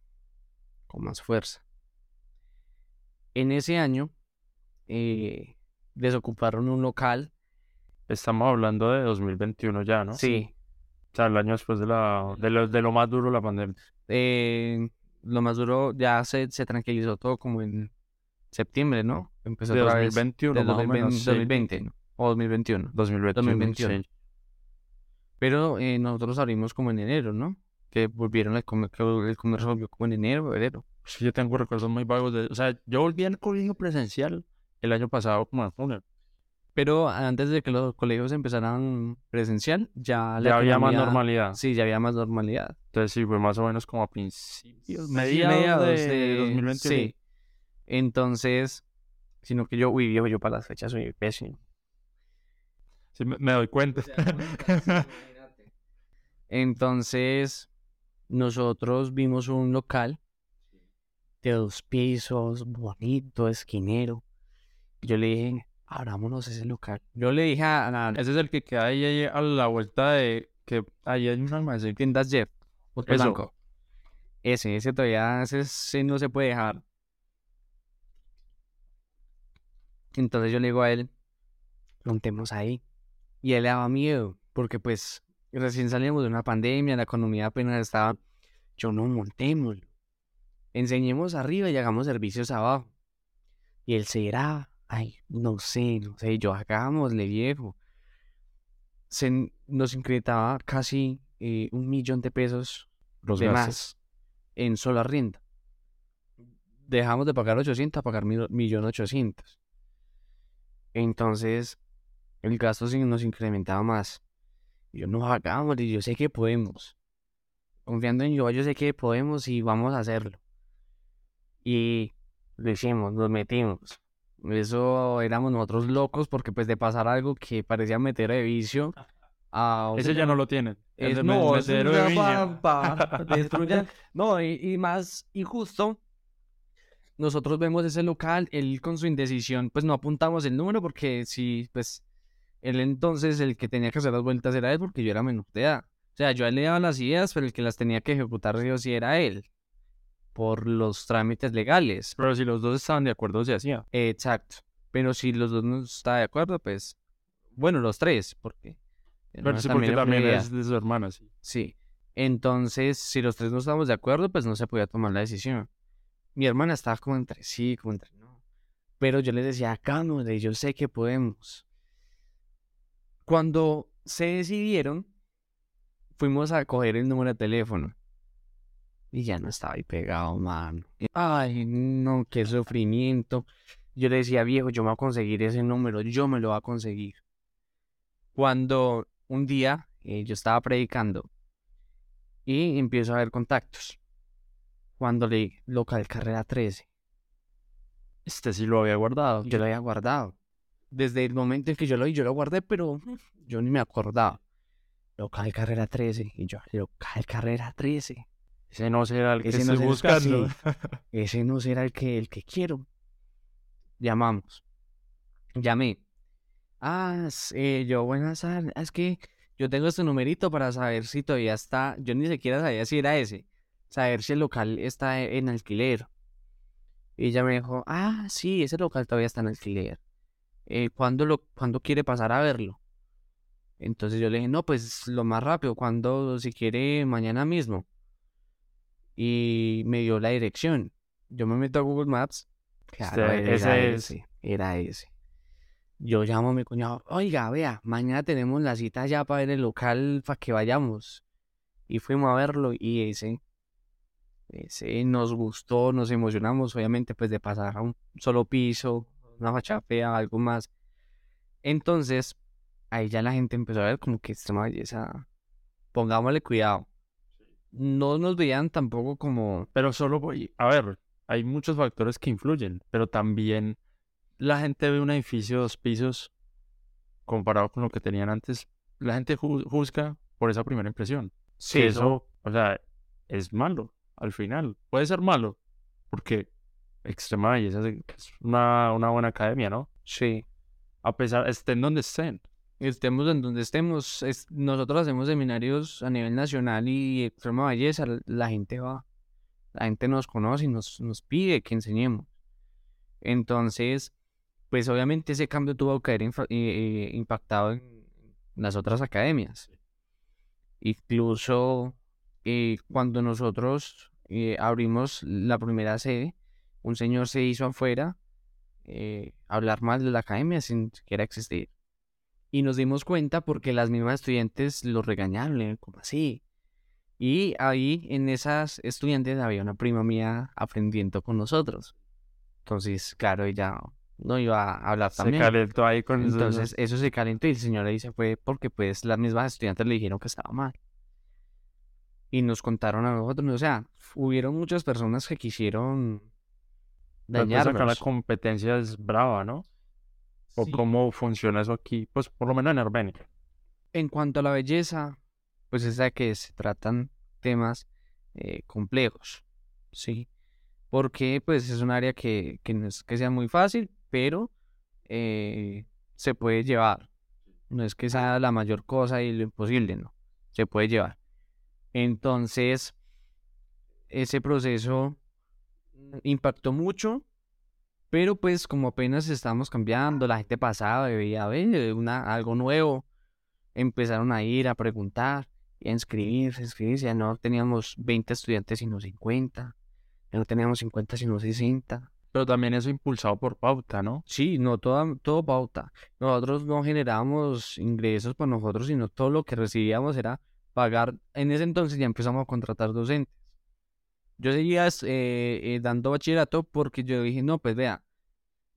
Con más fuerza. En ese año eh, desocuparon un local. Estamos hablando de 2021 ya, ¿no? Sí. O sea, el año después de, la, de, lo, de lo más duro de la pandemia. eh, lo más duro ya se, se tranquilizó todo como en septiembre, ¿no? Empezó De otra vez 2021, de más o 2020, menos. sí. 2020, ¿no? O 2021. 2021. 2021. sí. Pero eh, nosotros abrimos como en enero, ¿no? Que volvieron el, comer- que el comercio volvió como en enero, febrero. Sí, yo tengo recuerdos muy vagos de... O sea, yo volví al colegio presencial el año pasado como en junio. Pero antes de que los colegios empezaran presencial, ya la Ya había más normalidad. Sí, ya había más normalidad. Entonces sí, fue más o menos como a principios, mediados, de, 2021. Sí. Entonces, sino que yo, uy, viejo, yo para las fechas soy pésimo. Sí, me, me doy cuenta. Entonces, nosotros vimos un local de dos pisos, bonito, esquinero. Yo le dije, abrámonos ese local. Yo le dije a la Ese es el que queda ahí, ahí a la vuelta de... que ahí hay un almacén. tiendas Jeff, Eso. Blanco. Ese, ese todavía, ese, ese no se puede dejar. Entonces yo le digo a él, montemos ahí. Y a él le daba miedo, porque pues recién salíamos de una pandemia, la economía apenas estaba. Yo no montemos. Enseñemos arriba y hagamos servicios abajo. Y él se era, ay, no sé, no sé, yo hagámosle viejo. Se nos incrementaba casi eh, un millón de pesos Los de gastos. más en solo arriendo. Dejamos de pagar 800 a pagar mil- millón ochocientos. Entonces, el gasto sí nos incrementaba más. Y yo, no hagamos, yo sé que podemos. Confiando en yo, yo sé que podemos y vamos a hacerlo. Y lo hicimos, nos metimos. Eso éramos nosotros locos porque pues de pasar algo que parecía meter de vicio a... Ese ya no lo tienen. Es, de no, es de viña. pa- pa- (laughs) destruyan. No, y, y más, y justo, nosotros vemos ese local, él con su indecisión, pues no apuntamos el número porque si, pues, él entonces el que tenía que hacer las vueltas era él porque yo era menor de edad. O sea, yo a él le daba las ideas, pero el que las tenía que ejecutar sí o sí era él, por los trámites legales. Pero si los dos estaban de acuerdo, se hacía. Exacto. Pero si los dos no está de acuerdo, pues, bueno, los tres, porque... Pero sí, porque también es de su hermana, sí. Sí. Entonces, si los tres no estábamos de acuerdo, pues no se podía tomar la decisión. Mi hermana estaba como entre sí, como entre no. Pero yo les decía, cálmate, yo sé que podemos. Cuando se decidieron, fuimos a coger el número de teléfono. Y ya no estaba ahí pegado, mano. Ay, no, qué sufrimiento. Yo le decía, viejo, yo me voy a conseguir ese número, yo me lo voy a conseguir. Cuando un día eh, yo estaba predicando y empiezo a ver contactos. Cuando le local carrera 13. Este sí lo había guardado. Yo lo había guardado. Desde el momento en que yo lo vi, yo lo guardé, pero yo ni me acordaba. Local carrera 13. Y yo, local carrera 13. Ese no será el que estoy buscando. (laughs) ese no será el que, el que quiero. Llamamos. Llamé. Ah, sí, yo, buenas tardes. Es que yo tengo este numerito para saber si todavía está. Yo ni siquiera sabía si era ese. Saber si el local está en alquiler. Y ella me dijo, ah, sí, ese local todavía está en alquiler. Eh, ¿cuándo, lo, ¿Cuándo quiere pasar a verlo? Entonces yo le dije, no, pues lo más rápido, cuando, si quiere, mañana mismo y me dio la dirección. Yo me meto a Google Maps. Claro, era ese, era ese. Yo llamo a mi cuñado, oiga, vea, mañana tenemos la cita ya para ver el local para que vayamos. Y fuimos a verlo y ese, ese nos gustó, nos emocionamos, obviamente, pues de pasar a un solo piso, una fachada fea, algo más. Entonces, ahí ya la gente empezó a ver como que extrema belleza, pongámosle cuidado no nos veían tampoco como... Pero solo voy, a ver, hay muchos factores que influyen, pero también la gente ve un edificio de dos pisos comparado con lo que tenían antes. La gente juzga por esa primera impresión. Sí, eso, o sea, es malo al final. Puede ser malo, porque Extrema Belleza es una, una buena academia, ¿no? Sí. A pesar, estén donde estén estemos en donde estemos, nosotros hacemos seminarios a nivel nacional y extrema belleza, la gente va, la gente nos conoce y nos, nos pide que enseñemos. Entonces, pues obviamente ese cambio tuvo que haber eh, eh, impactado en las otras academias. Incluso eh, cuando nosotros abrimos la primera sede, un señor se hizo afuera hablar mal de la academia sin siquiera existir. Y nos dimos cuenta porque las mismas estudiantes lo regañaron, como así. Y ahí en esas estudiantes había una prima mía aprendiendo con nosotros. Entonces, claro, ella no iba a hablar también. Se calentó ahí con Entonces, eso se calentó y el señor ahí se fue porque pues las mismas estudiantes le dijeron que estaba mal. Y nos contaron a nosotros, o sea, hubieron muchas personas que quisieron dañarnos. La competencia es brava, ¿no? ¿O cómo funciona eso aquí? Pues por lo menos en Armenia. En cuanto a la belleza, pues es de que se tratan temas eh, complejos, ¿sí? Porque pues es un área que, no es que sea muy fácil, pero eh, se puede llevar. No es que sea la mayor cosa y lo imposible, no. Se puede llevar. Entonces, ese proceso impactó mucho pero pues como apenas estamos cambiando, la gente pasaba y veía una, algo nuevo, empezaron a ir a preguntar y a inscribirse, inscribirse. Ya no teníamos 20 estudiantes sino 50, ya no teníamos 50 sino 60. Pero también eso impulsado por pauta, ¿no? Sí, no todo, todo pauta. Nosotros no generábamos ingresos para nosotros, sino todo lo que recibíamos era pagar. En ese entonces ya empezamos a contratar docentes. Yo seguía eh, eh, dando bachillerato porque yo dije, no, pues vea,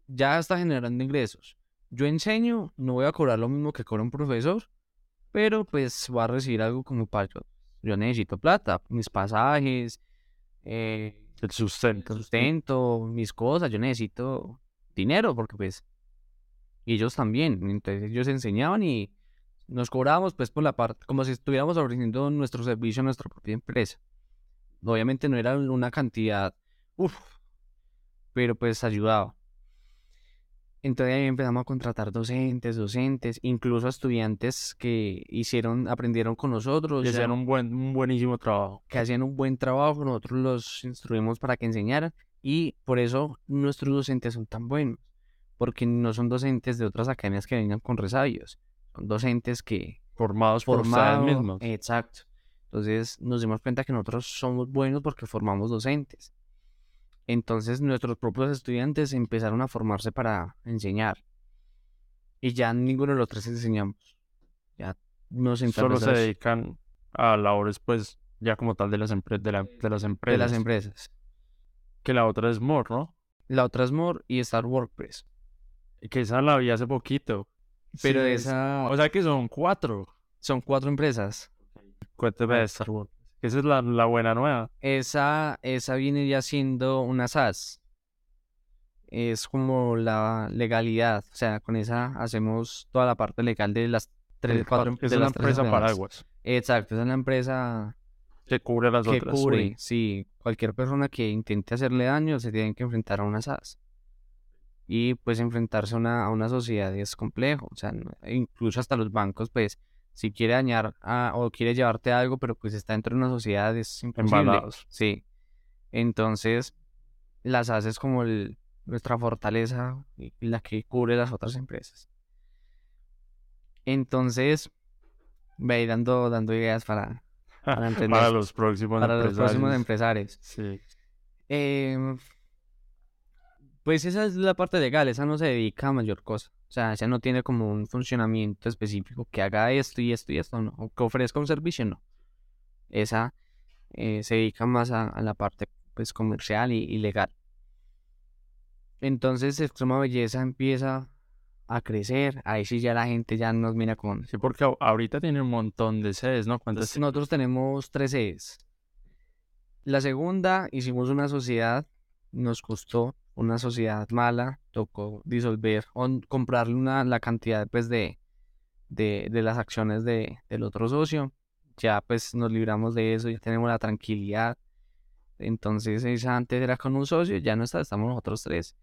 ya está generando ingresos. Yo enseño, no voy a cobrar lo mismo que cobra un profesor, pero pues voy a recibir algo como para yo. Yo necesito plata, mis pasajes, eh, el sustento. sustento, mis cosas, yo necesito dinero porque pues ellos también. Entonces ellos enseñaban y nos cobrábamos pues por la parte, como si estuviéramos ofreciendo nuestro servicio a nuestra propia empresa. Obviamente no era una cantidad, uff, pero pues ayudaba. Entonces ahí empezamos a contratar docentes, docentes, incluso estudiantes que hicieron, aprendieron con nosotros. Que hacían un, buen, un buenísimo trabajo. Que hacían un buen trabajo, nosotros los instruimos para que enseñaran y por eso nuestros docentes son tan buenos, porque no son docentes de otras academias que vengan con resabios, son docentes que... Formados por ustedes mismos. Exacto. Entonces nos dimos cuenta que nosotros somos buenos porque formamos docentes. Entonces nuestros propios estudiantes empezaron a formarse para enseñar. Y ya ninguno de los tres enseñamos. Ya nos Solo se dedican a labores, pues, ya como tal de las, de, de las empresas. De las empresas. Que la otra es More, ¿no? La otra es More y Star WordPress. Que esa la vi hace poquito. Pero esa... O sea que son cuatro. Son cuatro empresas. Cuéntame de Star Wars. Esa es la, la, buena nueva. Esa, esa viene ya siendo una SaaS. Es como la legalidad. O sea, con esa hacemos toda la parte legal de las tres, cuatro empresas. Es una empresa paraguas. Exacto, es una empresa que cubre las que otras. cubre, sí. Cualquier persona que intente hacerle daño se tiene que enfrentar a una SaaS. Y pues enfrentarse a una, a una sociedad es complejo. O sea, incluso hasta los bancos, pues, si quiere dañar o quiere llevarte algo, pero pues está dentro de una sociedad, es imposible. Sí. Entonces, las haces como nuestra fortaleza y la que cubre las otras empresas. Entonces, ve dando, dando ideas para, para, (laughs) para los próximos para los próximos empresarios. Sí. Eh, pues esa es la parte legal, esa no se dedica a mayor cosa. O sea, esa no tiene como un funcionamiento específico que haga esto y esto y esto, no. O que ofrezca un servicio, no. Esa eh, se dedica más a, la parte pues comercial y, legal. Entonces Extrema Belleza empieza a crecer. Ahí sí ya la gente ya nos mira con... Sí, porque ahorita tiene un montón de sedes, ¿no? ¿Cuántas? Nosotros tenemos tres sedes. La segunda hicimos una sociedad, nos costó una sociedad mala, tocó disolver o comprarle una, la cantidad pues de, de, las acciones de, del otro socio. Ya pues nos libramos de eso, ya tenemos la tranquilidad. Entonces esa antes era con un socio, ya no está, estamos nosotros tres.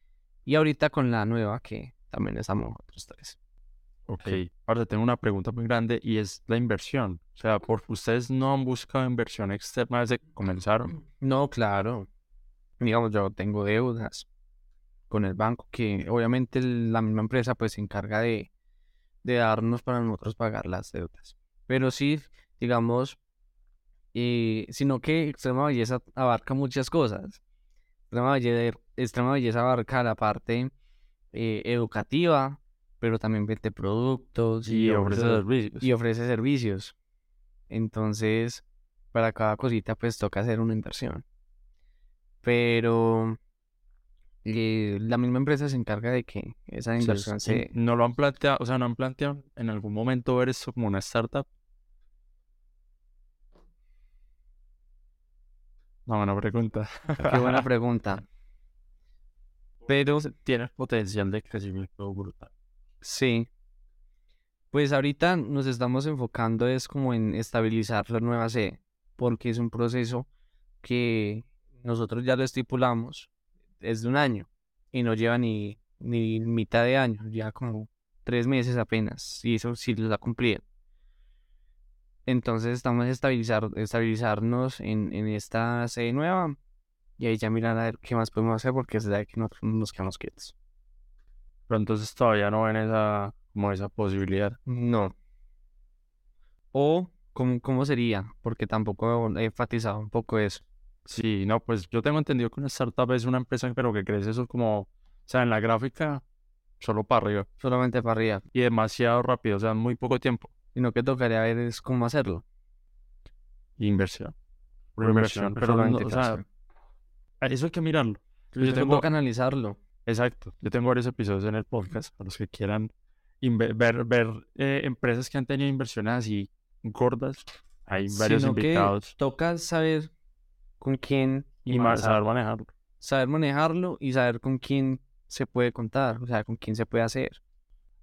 Y ahorita con la nueva que también estamos nosotros tres. Ok, ahora tengo una pregunta muy grande y es la inversión. O sea, ¿por ustedes no han buscado inversión externa desde que comenzaron? No, claro. Digamos, yo tengo deudas con el banco, que obviamente la misma empresa pues se encarga de, de darnos para nosotros pagar las deudas. Pero sí, digamos, eh, sino que Extrema Belleza abarca muchas cosas. Extrema Belleza, Extrema Belleza abarca la parte eh, educativa, pero también vende productos y, ofrece servicios. Y ofrece servicios. Entonces, para cada cosita pues toca hacer una inversión. Pero y la misma empresa se encarga de que esa inversión se... ¿No lo han planteado, o sea, no han planteado en algún momento ver eso como una startup? No, buena pregunta. Qué buena (laughs) pregunta. Pero tiene potencial de crecimiento brutal. Sí. Pues ahorita nos estamos enfocando es como en estabilizar la nueva sede, porque es un proceso que nosotros ya lo estipulamos es de un año y no lleva ni, ni mitad de año, ya como tres meses apenas, y eso sí los ha cumplido. Entonces estamos estabilizar, estabilizarnos en, en esta sede nueva y ahí ya mirar a ver qué más podemos hacer porque es de que nosotros nos quedamos quietos. Pero entonces todavía no ven esa, como esa posibilidad. No. O, ¿cómo, cómo sería? Porque tampoco he enfatizado un poco eso. Sí, no, pues yo tengo entendido que una startup es una empresa, pero que crece eso como, o sea, en la gráfica, solo para arriba. Solamente para arriba. Y demasiado rápido, o sea, en muy poco tiempo. Y lo que tocaría ver es cómo hacerlo. Inversión. inversión, pero no, o sea, eso hay que mirarlo. Yo, tengo que analizarlo. Exacto. Yo tengo varios episodios en el podcast para los que quieran ver, ver eh, empresas que han tenido inversiones así gordas. Hay varios Sino invitados. Que toca saber con quién y, más saber manejarlo. Saber manejarlo y saber con quién se puede contar, o sea, con quién se puede hacer.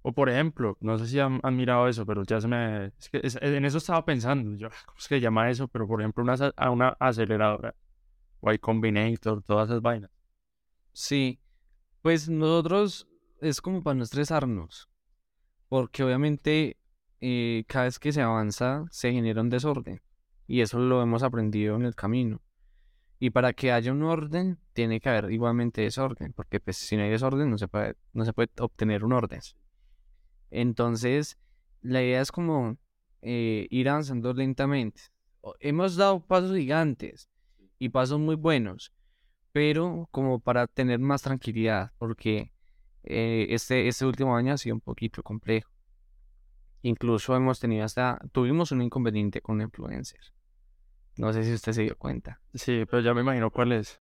O por ejemplo, no sé si han, mirado eso, pero ya se me... Es que en eso estaba pensando, yo, ¿cómo es que se llama eso? Pero por ejemplo, una, a una aceleradora, o hay Combinator, todas esas vainas. Sí, pues nosotros es como para no estresarnos, porque obviamente eh, cada vez que se avanza se genera un desorden, y eso lo hemos aprendido en el camino. Y para que haya un orden, tiene que haber igualmente desorden, porque pues, si no hay desorden no se puede, no se puede obtener un orden. Entonces, la idea es como eh, ir avanzando lentamente. Hemos dado pasos gigantes y pasos muy buenos, pero como para tener más tranquilidad, porque eh, este, este último año ha sido un poquito complejo. Incluso hemos tenido hasta, tuvimos un inconveniente con un influencer. No sé si usted se dio cuenta. Sí, pero ya me imagino cuál es.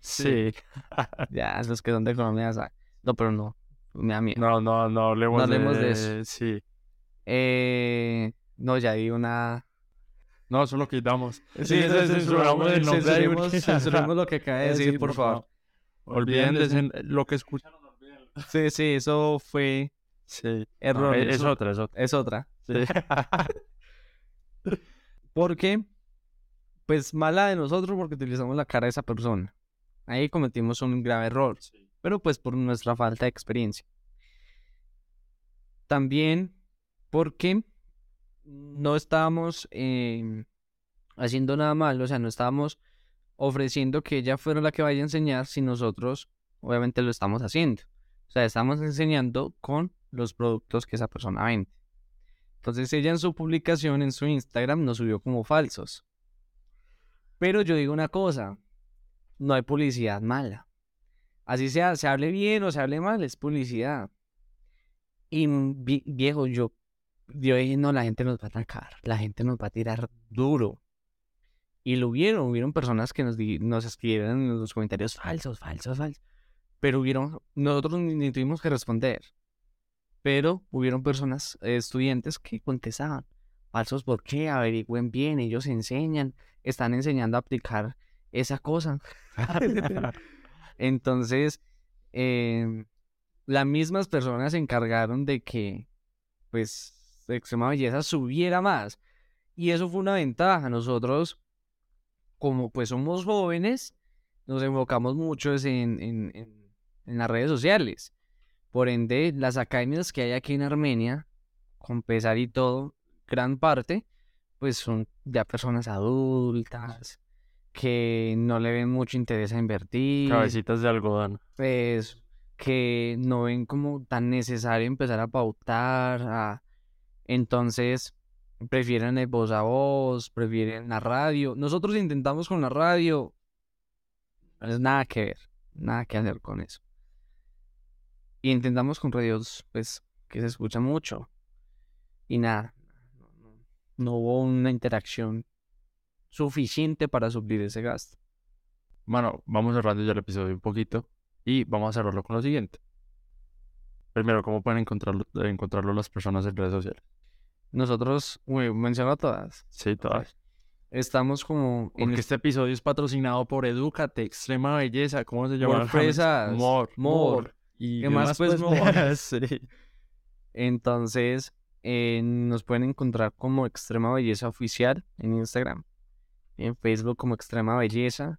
Sí. (laughs) (laughs) ya, los que son de saben. No, pero no. Me da miedo. No, no, no hablemos, No hablemos de... de eso. Sí. Eh, no, ya di una. No, eso lo quitamos. Sí, eso censuramos el nombre (laughs) censuremos, lo que acaba de decir, por favor. Olviden de sen- lo que escuchan. Sí, sí, eso fue Sí. error. No, es, otra, es otra. es otra. Sí. Porque, pues mala de nosotros porque utilizamos la cara de esa persona. Ahí cometimos un grave error, pero pues por nuestra falta de experiencia. También porque no estábamos eh, haciendo nada mal, o sea, no estábamos ofreciendo que ella fuera la que vaya a enseñar si nosotros obviamente lo estamos haciendo. O sea, estamos enseñando con los productos que esa persona vende. Entonces ella en su publicación en su Instagram nos subió como falsos. Pero yo digo una cosa, no hay publicidad mala. Así sea, se hable bien o se hable mal, es publicidad. Y vi- viejo, yo, yo dije, no, la gente nos va a atacar, la gente nos va a tirar duro. Y lo hubieron, hubieron personas que nos, nos escribieron en los comentarios falsos, falsos, falsos. Pero hubieron, nosotros ni tuvimos que responder. Pero hubieron personas, eh, estudiantes que contestaban, falsos, ¿por qué? Averigüen bien, ellos enseñan, están enseñando a aplicar esa cosa. (laughs) (laughs) Entonces, em, las mismas personas se encargaron de que, pues, Extrema Belleza subiera más. Y eso fue una ventaja. Nosotros, como pues somos jóvenes, nos enfocamos mucho en, en- en las redes sociales. Por ende, las academias que hay aquí en Armenia, con pesar y todo, gran parte, pues son ya personas adultas, que no le ven mucho interés a invertir Cabecitas de algodón. pues que no ven como tan necesario empezar a pautar, a- entonces prefieren el voz a voz, prefieren la radio. Nosotros intentamos con la radio, no es nada que ver, nada que hacer con eso. Y intentamos con radios, pues, que se escucha mucho. Y nada, no, hubo una interacción suficiente para suplir ese gasto. Bueno, vamos cerrando ya el episodio un poquito y vamos a cerrarlo con lo siguiente. Primero, ¿cómo pueden encontrarlo, encontrarlo las personas en redes sociales? Nosotros, uy, menciono a todas. Sí, todas. Estamos como en Porque este episodio es patrocinado por Educate, Extrema Belleza, ¿cómo se llama? Por (laughs) fresas, More. more. Y ¿Qué más, pues, (laughs) more? sí. Entonces, eh, nos pueden encontrar como Extrema Belleza Oficial en Instagram, en Facebook como Extrema Belleza,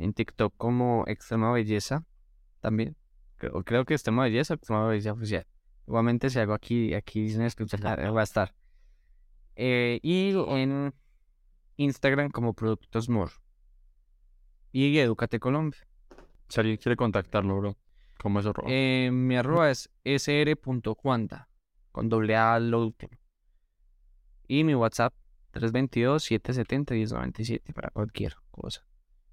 en TikTok como Extrema Belleza también. Creo, creo que Extrema Belleza, Extrema Belleza Oficial. Igualmente, si hago aquí, aquí escuchar, va a estar. Eh, y en Instagram como Productos More. Y Educate Colombia. Si alguien quiere contactarlo, bro, ¿cómo es arroba? Eh, mi arroba es sr.cuanta, con doble A lo último. Y mi WhatsApp, 322-770-1097 para cualquier cosa.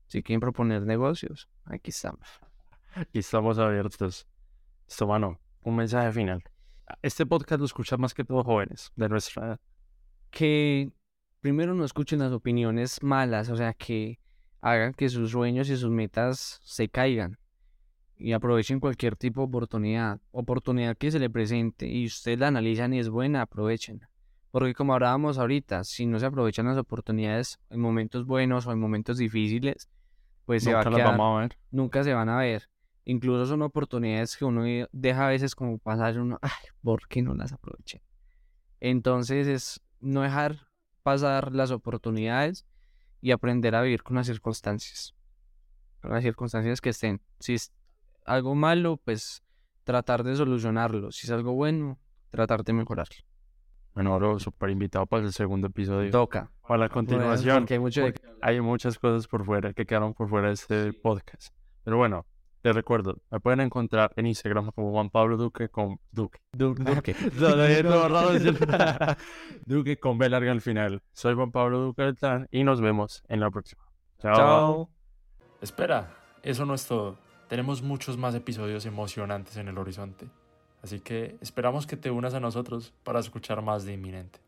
Si quieren proponer negocios, aquí estamos. Y estamos abiertos. Esto, mano, un mensaje final. Este podcast lo escuchan más que todo jóvenes de nuestra edad. Que primero no escuchen las opiniones malas, o sea, que hagan que sus sueños y sus metas se caigan. Y aprovechen cualquier tipo de oportunidad, oportunidad que se le presente y ustedes la analizan y es buena, aprovechen. Porque como hablábamos ahorita, si no se aprovechan las oportunidades en momentos buenos o en momentos difíciles, pues se va a Nunca quedar, vamos a ver. nunca se van a ver. Incluso son oportunidades que uno deja a veces como pasar uno, ay, ¿por qué no las aproveché? Entonces es no dejar pasar las oportunidades y aprender a vivir con las circunstancias. Con las circunstancias que estén. Si algo malo, pues tratar de solucionarlo. Si es algo bueno, tratar de mejorarlo. Bueno, bro, súper invitado para el segundo episodio. Toca. Para la continuación. Porque hay mucho de- hay muchas cosas por fuera que quedaron por fuera de este podcast. Pero bueno, te recuerdo, me pueden encontrar en Instagram como Juan Pablo Duque con Duque. (laughs) Duque. No. (laughs) (laughs) Duque con B larga al final. Soy Juan Pablo Duque Beltrán y nos vemos en la próxima. Chao. Chao. Espera, eso no es todo. Tenemos muchos más episodios emocionantes en el horizonte. Así que esperamos que te unas a nosotros para escuchar más de Inminente.